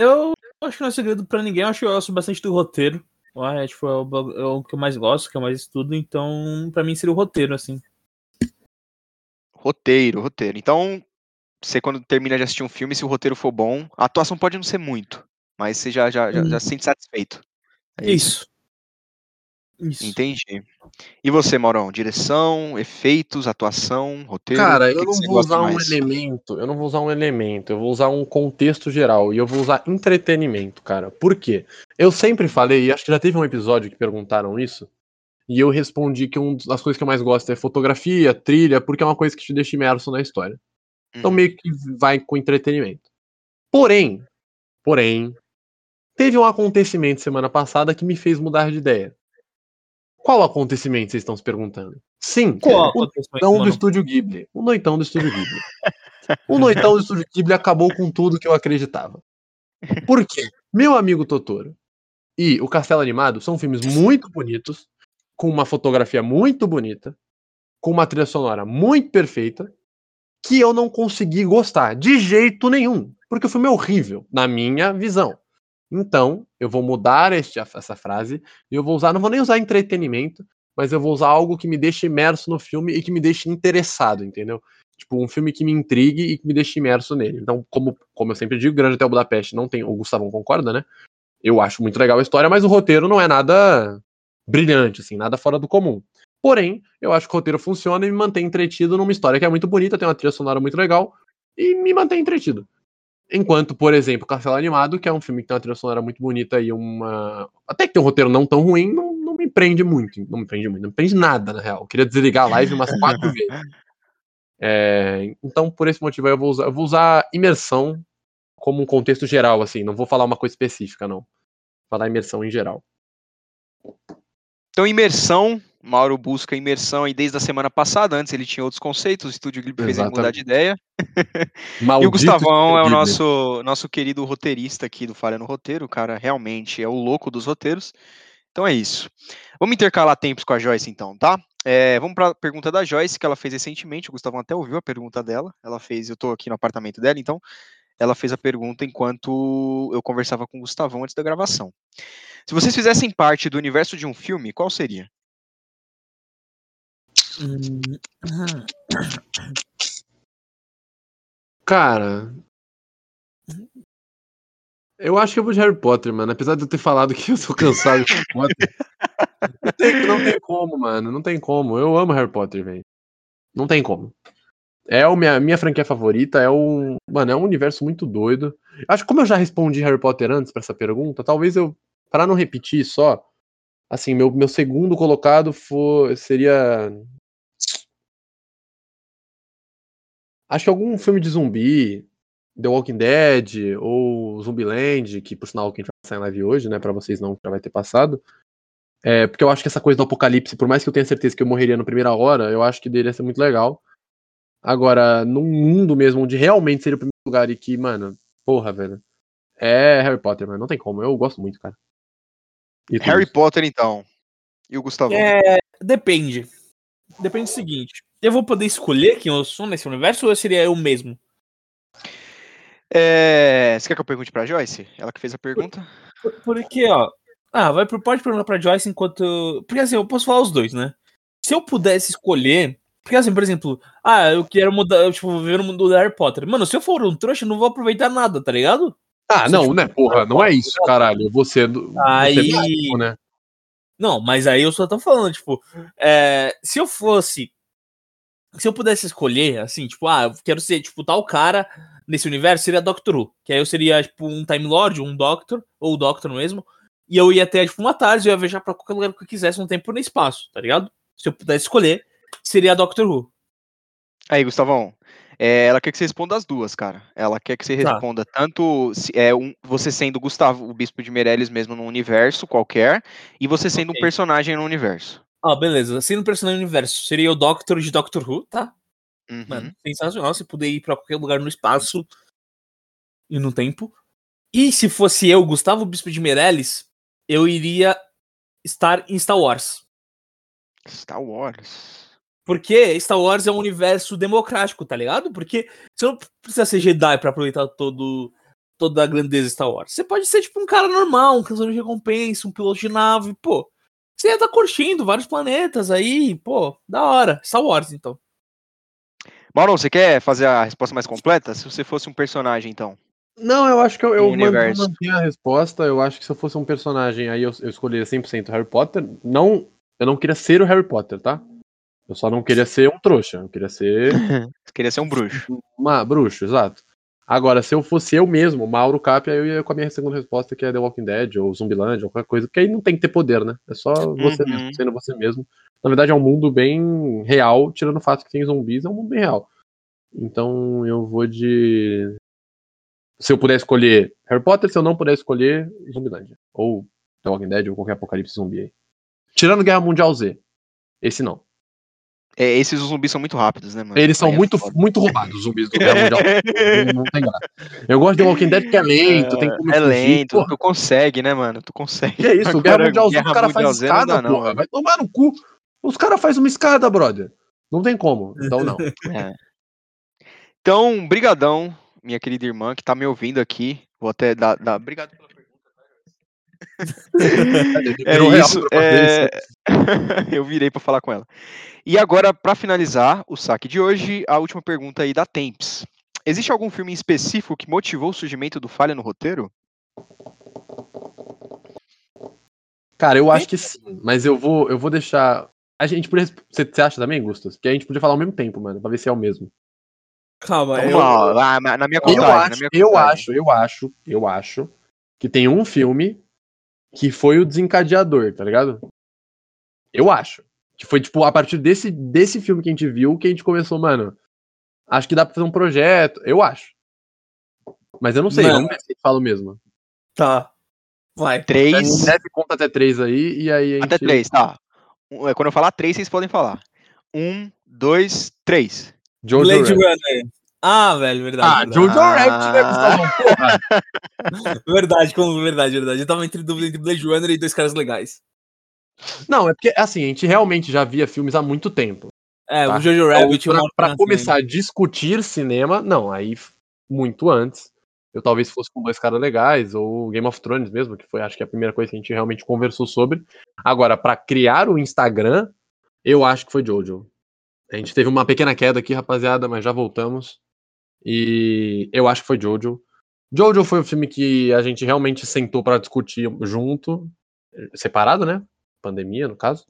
Eu acho que não é segredo pra ninguém, eu acho que eu gosto bastante do roteiro. É, tipo, é o, bag- é o que eu mais gosto, que eu mais estudo, então pra mim seria o roteiro, assim. Roteiro, roteiro. Então, você quando termina de assistir um filme, se o roteiro for bom, a atuação pode não ser muito, mas você já, já, já, já se sente satisfeito. É Isso. Isso. Entendi. E você, Maurão? Direção, efeitos, atuação, roteiro? Cara, eu não vou usar um mais? elemento, eu não vou usar um elemento, eu vou usar um contexto geral e eu vou usar entretenimento, cara. Por quê? Eu sempre falei, e acho que já teve um episódio que perguntaram isso, e eu respondi que uma das coisas que eu mais gosto é fotografia, trilha, porque é uma coisa que te deixa imerso na história. Então Uhum. meio que vai com entretenimento. Porém, porém, teve um acontecimento semana passada que me fez mudar de ideia. Qual acontecimento vocês estão se perguntando? Sim, Qual o noitão do? Estúdio Ghibli. O noitão do Estúdio Ghibli. O noitão do Estúdio Ghibli acabou com tudo que eu acreditava. Por quê? Meu amigo Totoro e O Castelo Animado são filmes muito bonitos, com uma fotografia muito bonita, com uma trilha sonora muito perfeita, que eu não consegui gostar de jeito nenhum, porque o filme é horrível, na minha visão. Então, eu vou mudar este, essa frase e eu vou usar, não vou nem usar entretenimento, mas eu vou usar algo que me deixe imerso no filme e que me deixe interessado, entendeu? Tipo, um filme que me intrigue e que me deixe imerso nele. Então, como, como eu sempre digo, Grande Hotel Budapeste não tem. O Gustavão concorda, né? Eu acho muito legal a história, mas o roteiro não é nada brilhante, assim, nada fora do comum. Porém, eu acho que o roteiro funciona e me mantém entretido numa história que é muito bonita, tem uma trilha sonora muito legal e me mantém entretido. Enquanto, por exemplo, Castelo Animado, que é um filme que tem uma trilha sonora muito bonita e uma. Até que tem um roteiro não tão ruim, não, não me prende muito. Não me prende muito, não me prende nada, na real. Eu queria desligar a live umas quatro vezes. É, então, por esse motivo, aí eu vou, usar, eu vou usar imersão como um contexto geral, assim. Não vou falar uma coisa específica, não. Vou falar imersão em geral. Então, imersão. Mauro busca imersão aí desde a semana passada. Antes ele tinha outros conceitos. O Estúdio Ghibli fez ele mudar de ideia. e o Gustavão é o nosso, nosso querido roteirista aqui do Falha no Roteiro. O cara realmente é o louco dos roteiros. Então é isso. Vamos intercalar tempos com a Joyce, então, tá? É, vamos para a pergunta da Joyce, que ela fez recentemente. O Gustavão até ouviu a pergunta dela. Ela fez, eu estou aqui no apartamento dela, então ela fez a pergunta enquanto eu conversava com o Gustavão antes da gravação. Se vocês fizessem parte do universo de um filme, qual seria? Cara, eu acho que eu vou de Harry Potter, mano. Apesar de eu ter falado que eu sou cansado de Harry Potter. Não tem, não tem como, mano. Não tem como. Eu amo Harry Potter, velho. Não tem como. É a minha, minha franquia favorita, é um. Mano, é um universo muito doido. Acho que como eu já respondi Harry Potter antes para essa pergunta, talvez eu. Para não repetir só, assim, meu, meu segundo colocado for, seria. Acho que algum filme de zumbi, The Walking Dead, ou Zumbiland, que por sinal que a gente vai passar em live hoje, né? Pra vocês não, já vai ter passado. É, porque eu acho que essa coisa do apocalipse, por mais que eu tenha certeza que eu morreria na primeira hora, eu acho que deveria ser muito legal. Agora, num mundo mesmo onde realmente seria o primeiro lugar e que, mano, porra, velho. É Harry Potter, mano. Não tem como. Eu gosto muito, cara. Harry Potter, então. E o Gustavo? É, depende. Depende do seguinte. Eu vou poder escolher quem eu sou nesse universo ou seria eu mesmo? É... Você quer que eu pergunte pra Joyce? Ela que fez a pergunta? Porque, ó. Ah, vai, pode perguntar pra Joyce enquanto. Porque assim, eu posso falar os dois, né? Se eu pudesse escolher, porque assim, por exemplo, ah, eu quero mudar, tipo, viver no mundo do Harry Potter. Mano, se eu for um trouxa, eu não vou aproveitar nada, tá ligado? Ah, se não, tipo, né, porra, não é isso, caralho. Você, aí... Você é né? Não, mas aí eu só tô falando, tipo, é, se eu fosse. Se eu pudesse escolher, assim, tipo, ah, eu quero ser, tipo, tal cara nesse universo, seria Doctor Who. Que aí eu seria, tipo, um Time Lord, um Doctor, ou o Doctor mesmo. E eu ia ter, tipo, uma tarde, eu ia viajar pra qualquer lugar que eu quisesse, no tempo e no espaço, tá ligado? Se eu pudesse escolher, seria a Doctor Who. Aí, Gustavão, é, ela quer que você responda as duas, cara. Ela quer que você tá. responda tanto é, um, você sendo Gustavo, o Bispo de Meirelles mesmo no universo qualquer, e você sendo okay. um personagem no universo. Ah, beleza. Sendo um personagem no universo, seria o Doctor de Doctor Who, tá? Uhum. Mano, sensacional você poder ir pra qualquer lugar no espaço e no tempo. E se fosse eu, Gustavo Bispo de Meirelles, eu iria estar em Star Wars. Star Wars. Porque Star Wars é um universo democrático, tá ligado? Porque você não precisa ser Jedi para aproveitar todo, toda a grandeza de Star Wars. Você pode ser tipo um cara normal, um caçador de recompensa, um piloto de nave, pô. Você ia estar tá curtindo vários planetas aí, pô, da hora. Star Wars, então. Mauro, você quer fazer a resposta mais completa? Se você fosse um personagem, então. Não, eu acho que eu, eu mantenho a resposta. Eu acho que se eu fosse um personagem, aí eu, eu escolheria 100% Harry Potter. Não, eu não queria ser o Harry Potter, tá? Eu só não queria ser um trouxa, eu queria ser. queria ser um bruxo. Uma, bruxo, exato. Agora, se eu fosse eu mesmo, Mauro Capia, eu ia com a minha segunda resposta, que é The Walking Dead, ou Zumbiland, ou qualquer coisa, porque aí não tem que ter poder, né? É só você uhum. mesmo, sendo você mesmo. Na verdade, é um mundo bem real, tirando o fato que tem zumbis, é um mundo bem real. Então, eu vou de. Se eu puder escolher Harry Potter, se eu não puder escolher Zumbiland. Ou The Walking Dead, ou qualquer apocalipse zumbi aí. Tirando Guerra Mundial Z. Esse não. É, esses zumbis são muito rápidos, né, mano? Eles são é muito, muito roubados, os zumbis do Guerra Mundial. não, não, tem graça. Eu gosto de Walking Dead que é lento, é, tem como É lento, porra. tu consegue, né, mano? Tu consegue. Que é isso, o Guerra Mundial Z, o cara faz escada, não, porra. Vai tomar no cu. Os caras fazem uma escada, brother. Não tem como. Então, não. É. Então, brigadão, minha querida irmã, que tá me ouvindo aqui. Vou até dar... dar... Obrigado pela é isso. É... eu virei para falar com ela. E agora, para finalizar o saque de hoje, a última pergunta aí da Temps. Existe algum filme específico que motivou o surgimento do falha no roteiro? Cara, eu acho que sim, mas eu vou, eu vou deixar. A gente podia. Você, você acha também, Gustas? Que a gente podia falar ao mesmo tempo, mano, pra ver se é o mesmo. Calma, eu... lá, na minha contagem. Eu acho, minha eu acho, eu acho, eu acho que tem um filme que foi o desencadeador, tá ligado? Eu acho. Que foi, tipo, a partir desse, desse filme que a gente viu que a gente começou, mano. Acho que dá pra fazer um projeto. Eu acho. Mas eu não sei, não. vamos ver se fala mesmo. Tá. Vai. Três. Deve conta até três aí, e aí a Até gente- três, tá. É, Quando eu falar três, vocês podem falar. Um, dois, três. Jojo Blade. Runner. Ah, velho, verdade. Ah, verdade. Jojo Ah. Rabbit, né, Gustavão? Porra. Verdade, como verdade, verdade. Eu tava entre dúvida entre Blade Runner e dois caras legais. Não, é porque, assim, a gente realmente já via filmes há muito tempo. É, Tá. o Jojo Então, Rabbit. pra, pra começar a discutir cinema, não, aí muito antes. Eu talvez fosse com dois caras legais, ou Game of Thrones mesmo, que foi acho que a primeira coisa que a gente realmente conversou sobre. Agora, pra criar o Instagram, eu acho que foi Jojo. A gente teve uma pequena queda aqui, rapaziada, mas já voltamos. E eu acho que foi Jojo. Jojo foi o filme que a gente realmente sentou pra discutir junto, separado, né? Pandemia, no caso,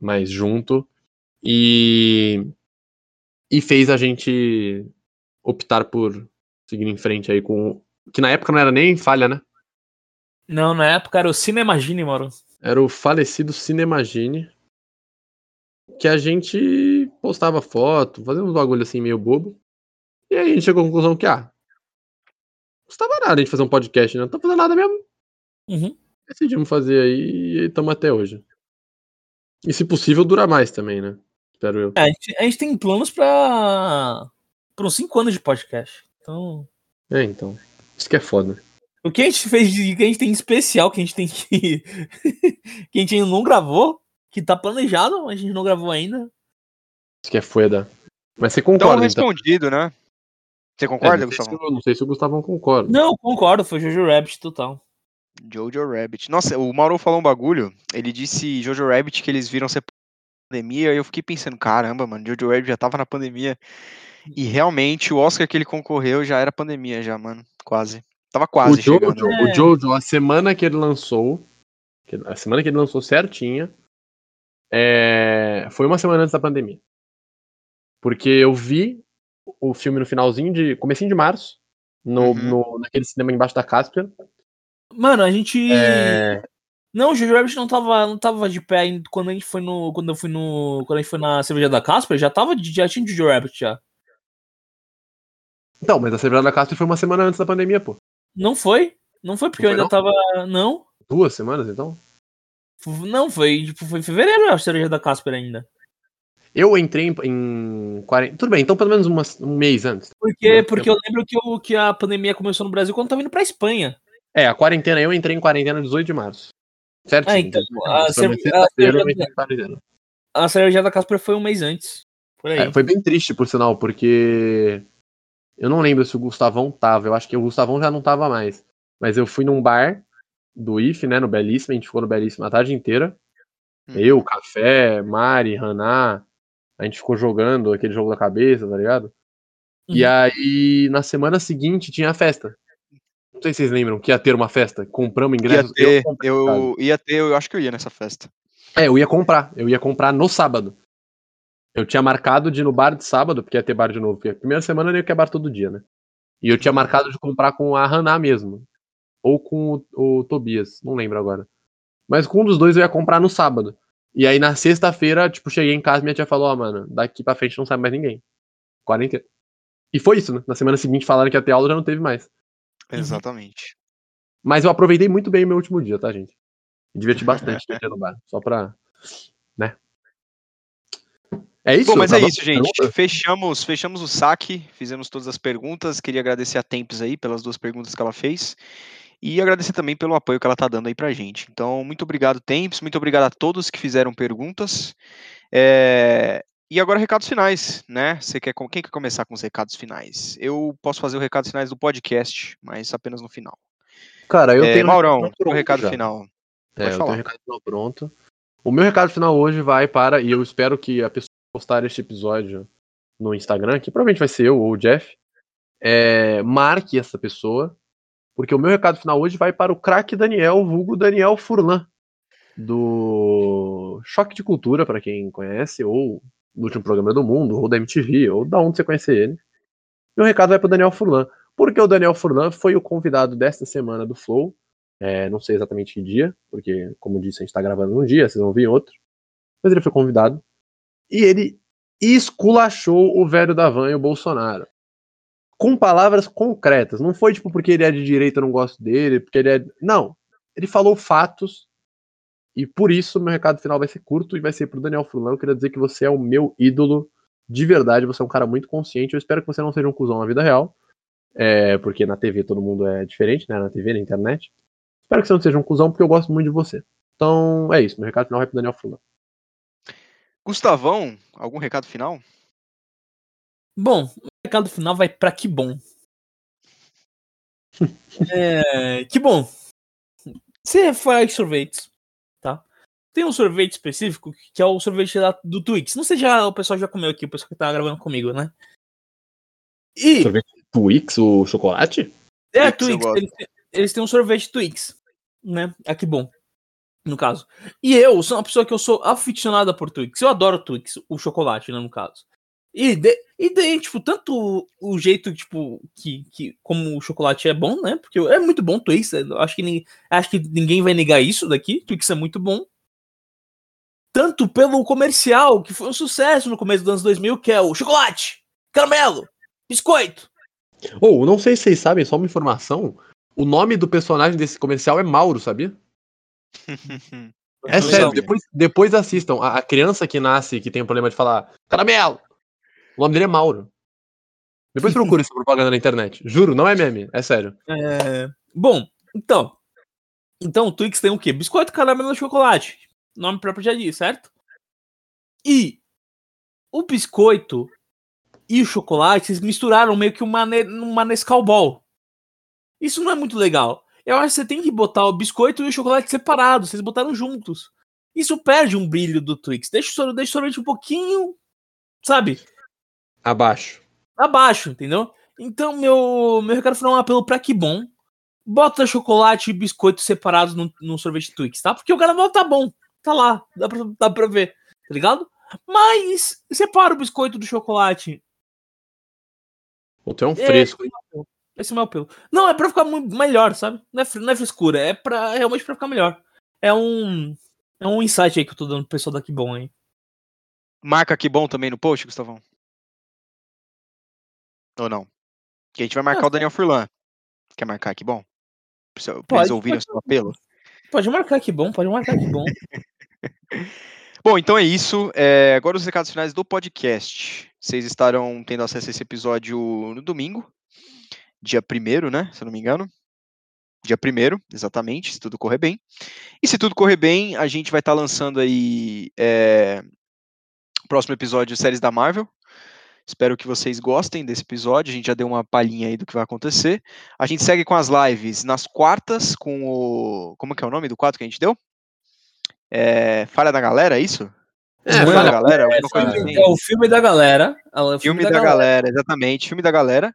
mas junto. E e fez a gente optar por seguir em frente aí com que na época não era nem falha, né? Não, na época era o Cinemagine, moro. Era o falecido Cinemagine que a gente postava foto, fazia uns bagulho assim meio bobo. E aí a gente chegou à conclusão que ah, não custava nada a gente fazer um podcast, né? Não tá fazendo nada mesmo. Uhum. Decidimos fazer aí e estamos até hoje. E se possível durar mais também, né? Espero eu. É, a, gente, a gente tem planos pra. por uns 5 anos de podcast. Então. É, então. Isso que é foda. O que a gente fez de. que a gente tem especial, que a gente tem que. que a gente ainda não gravou, que tá planejado, mas a gente não gravou ainda. Isso que é foda. Mas você Então, concorda, então? respondido, né? Você É, concorda, não, sei se, Gustavo? eu- não sei se o Gustavão concorda. Não, concordo, foi Jojo Rabbit total. Jojo Rabbit. Nossa, o Mauro falou um bagulho. Ele disse Jojo Rabbit que eles viram ser pandemia. E eu fiquei pensando, caramba, mano, Jojo Rabbit já tava na pandemia. E realmente o Oscar que ele concorreu já era pandemia, já, mano. Quase. Tava quase o, Jojo, chegando. É. o Jojo, a semana que ele lançou, a semana que ele lançou certinha, é, foi uma semana antes da pandemia. Porque eu vi o filme no finalzinho de. comecinho de março, no, Uhum. no- naquele cinema embaixo da Caspian. Mano, a gente. É, Não, o Jojo Rabbit não tava, não tava de pé ainda quando a gente foi no. Quando eu fui no. Quando a gente foi na cerveja da Casper, já tava de, já tinha Jojo Rabbit já. Então, mas a Cerveja da Caspian foi uma semana antes da pandemia, pô. Não foi? Não foi porque Não eu ainda tava. Não. Duas semanas, então? Não, foi, tipo, foi em fevereiro a cerveja da Casper ainda. Eu entrei em, em 40. Tudo bem, então pelo menos uma- um mês antes. Porque, Não, porque eu lembro que, o, que a pandemia começou no Brasil quando eu tava indo pra Espanha. É, a quarentena, eu entrei em quarentena 18 de março. Certo? Ah, então, a Foi uma cerve- sexta-feira, a eu entrei em quarentena. A cerveja da Casper foi um mês antes. Por aí. É, foi bem triste, por sinal, porque eu não lembro se o Gustavão tava. Eu acho que o Gustavão já não tava mais. Mas eu fui num bar do IF, né, no Belíssimo. A gente ficou no Belíssimo a tarde inteira. Hum. Eu, Café, Mari, Haná. A gente ficou jogando aquele jogo da cabeça, tá ligado? E Uhum. aí, na semana seguinte, tinha a festa. Não sei se vocês lembram que ia ter uma festa. Compramos Ia ingressos. ter, comprei em casa. eu ia ter, eu acho que eu ia nessa festa. É, eu ia comprar. Eu ia comprar no sábado. Eu tinha marcado de ir no bar de sábado, porque ia ter bar de novo. Porque a primeira semana eu ia que é bar todo dia, né? E eu tinha marcado de comprar com a Haná mesmo. Ou com o, o Tobias, não lembro agora. Mas com um dos dois eu ia comprar no sábado. E aí na sexta-feira, tipo, cheguei em casa e minha tia falou, ó, mano, daqui pra frente não sai mais ninguém. Quarentena. E foi isso, né? Na semana seguinte falaram que ia ter aula, já não teve mais. Uhum. Exatamente. Mas eu aproveitei muito bem o meu último dia, tá, gente? Me diverti bastante no dia no bar. Só pra. né? É isso? Bom, mas é Acabou isso, a gente. pergunta? Fechamos, fechamos o saque, fizemos todas as perguntas. Queria agradecer a Tempes aí pelas duas perguntas que ela fez. E agradecer também pelo apoio que ela tá dando aí pra gente. Então, muito obrigado, Tempes. Muito obrigado a todos que fizeram perguntas. É, E agora, recados finais, né? Você quer, quem quer começar com os recados finais? Eu posso fazer os recados finais do podcast, mas apenas no final. Cara, eu É, tenho. Maurão, recado o recado já. final. É, Pode eu falar. tenho um recado final pronto. O meu recado final hoje vai para, e eu espero que a pessoa que postar este episódio no Instagram, que provavelmente vai ser eu ou o Jeff, é, marque essa pessoa, porque o meu recado final hoje vai para o craque Daniel, vulgo Daniel Furlan, do Choque de Cultura, para quem conhece, ou do último programa do mundo, ou da MTV, ou da onde você conhecer ele. Meu recado vai para o Daniel Furlan, porque o Daniel Furlan foi o convidado desta semana do Flow, é, não sei exatamente que dia, porque, como disse, a gente tá gravando um dia, vocês vão vir outro. Mas ele foi convidado. E ele esculachou o velho da van e o Bolsonaro. Com palavras concretas. Não foi tipo porque ele é de direita eu não gosto dele, porque ele é. Não. ele falou fatos. E por isso meu recado final vai ser curto e vai ser pro Daniel Furlan. Eu queria dizer que você é o meu ídolo de verdade. Você é um cara muito consciente. Eu espero que você não seja um cuzão na vida real. É, porque na TV todo mundo é diferente, né? Na TV, na internet. Espero que você não seja um cuzão, porque eu gosto muito de você. Então é isso. Meu recado final vai pro Daniel Furlan. Gustavão, algum recado final? Bom, recado final vai para que bom. é, que bom. Você faz sorvetes, tá? Tem um sorvete específico que é o sorvete da, do Twix. Não sei se já, o pessoal já comeu aqui, o pessoal que tá gravando comigo, né? E. Sorvete Twix, o chocolate? É, Twix. Eles, eles têm um sorvete Twix, né? Ah, que bom no caso. E eu sou uma pessoa que eu sou aficionada por Twix. Eu adoro Twix, o chocolate, né, no caso. E, de, e daí, tipo, tanto o jeito, tipo, que, que como o chocolate é bom, né? Porque é muito bom Twix. Acho que, ninguém, acho que ninguém vai negar isso daqui. Twix é muito bom. Tanto pelo comercial, que foi um sucesso no começo dos anos 2000, que é o chocolate, caramelo, biscoito. Ou, oh, não sei se vocês sabem, só uma informação. O nome do personagem desse comercial é Mauro, sabia? É sério, depois, depois assistam. A, a, criança que nasce, que tem um problema de falar caramelo, o nome dele é Mauro. Depois procura essa propaganda na internet. Juro, não é meme, é sério. É... Bom, então. Então o Twix tem o quê? Biscoito, caramelo e chocolate. Nome próprio já diz, certo? E o biscoito e o chocolate eles misturaram meio que uma, uma Nescau Ball. Isso não é muito legal. Eu acho que você tem que botar o biscoito e o chocolate separados. Vocês botaram juntos. Isso perde um brilho do Twix. Deixa o, deixa o sorvete um pouquinho, sabe? Abaixo. Abaixo, entendeu? Então, meu, meu recado final é um apelo pra que bom. Bota chocolate e biscoito separados no, no sorvete Twix, tá? Porque o caramelo tá bom. Tá lá. Dá pra, dá pra ver. Tá ligado? Mas separa o biscoito do chocolate. Ou tem um fresco. É, esse é o meu apelo. Não, é pra ficar muito melhor, sabe? Não é, não é frescura, é pra, é realmente pra ficar melhor. É um. É um insight aí que eu tô dando pro pessoal da Que Bom aí. Marca Que Bom também no post, Gustavão? Ou não? Que a gente vai marcar ah, o Daniel Furlan. Quer marcar Que Bom? Pra pode, eles ouvirem o seu apelo? Pode marcar Que Bom, pode marcar Que Bom. Bom, então é isso. É, agora os recados finais do podcast. Vocês estarão tendo acesso a esse episódio no domingo, dia 1 né? Se eu não me engano. Dia 1 exatamente, se tudo correr bem. E se tudo correr bem, a gente vai estar tá lançando aí é, próximo episódio de séries da Marvel. Espero que vocês gostem desse episódio. A gente já deu uma palhinha aí do que vai acontecer. A gente segue com as lives nas quartas, com o. Como que é o nome do quadro que a gente deu? É, Falha da Galera, é isso? É, da Galera? É, assim. é, o filme da galera. É filme, filme da, da galera. galera, exatamente. Filme da galera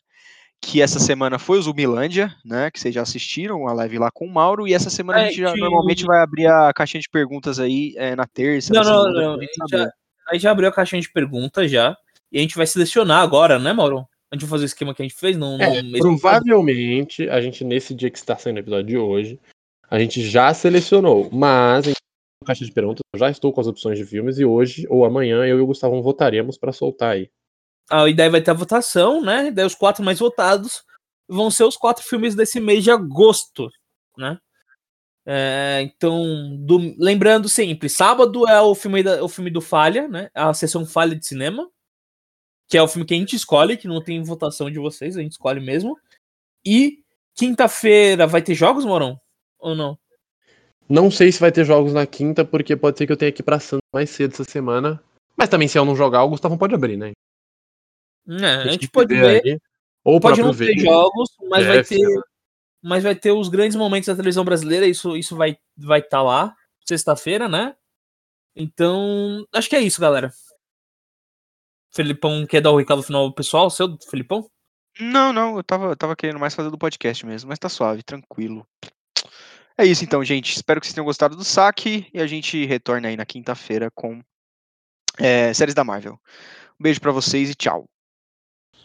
que essa semana foi o Zumilândia, né? Que vocês já assistiram a live lá com o Mauro, e essa semana é, a gente já, que... normalmente vai abrir a caixinha de perguntas aí é, na terça. Não, não, não. A gente, já, a gente já abriu a caixinha de perguntas já, e a gente vai selecionar agora, né, Mauro? A gente vai fazer o esquema que a gente fez no, é, provavelmente, a gente, nesse dia que está saindo o episódio de hoje, a gente já selecionou, mas em caixa de perguntas eu já estou com as opções de filmes, e hoje ou amanhã eu e o Gustavo votaremos para soltar aí a ideia vai ter a votação, né? Daí os quatro mais votados vão ser os quatro filmes desse mês de agosto, né? É, então, do, lembrando sempre, sábado é o filme, da, o filme do Falha, né? A sessão Falha de cinema, que é o filme que a gente escolhe, que não tem votação de vocês, a gente escolhe mesmo. E quinta-feira vai ter jogos, Morão? Ou não? Não sei se vai ter jogos na quinta, porque pode ser que eu tenha que ir pra Santos mais cedo essa semana. Mas também, se eu não jogar, o Gustavo pode abrir, né? É, a gente pode ver. Aí. Ou pode não ter jogos, mas é, vai ter. Mas vai ter os grandes momentos da televisão brasileira, isso, isso vai estar vai tá lá, sexta-feira, né? Então, acho que é isso, galera. Felipão quer dar o recado final pessoal, seu, Felipão? Não, não, eu tava, eu tava querendo mais fazer do podcast mesmo, mas tá suave, tranquilo. É isso então, gente. Espero que vocês tenham gostado do saque e a gente retorna aí na quinta-feira com é, séries da Marvel. Um beijo para vocês e tchau.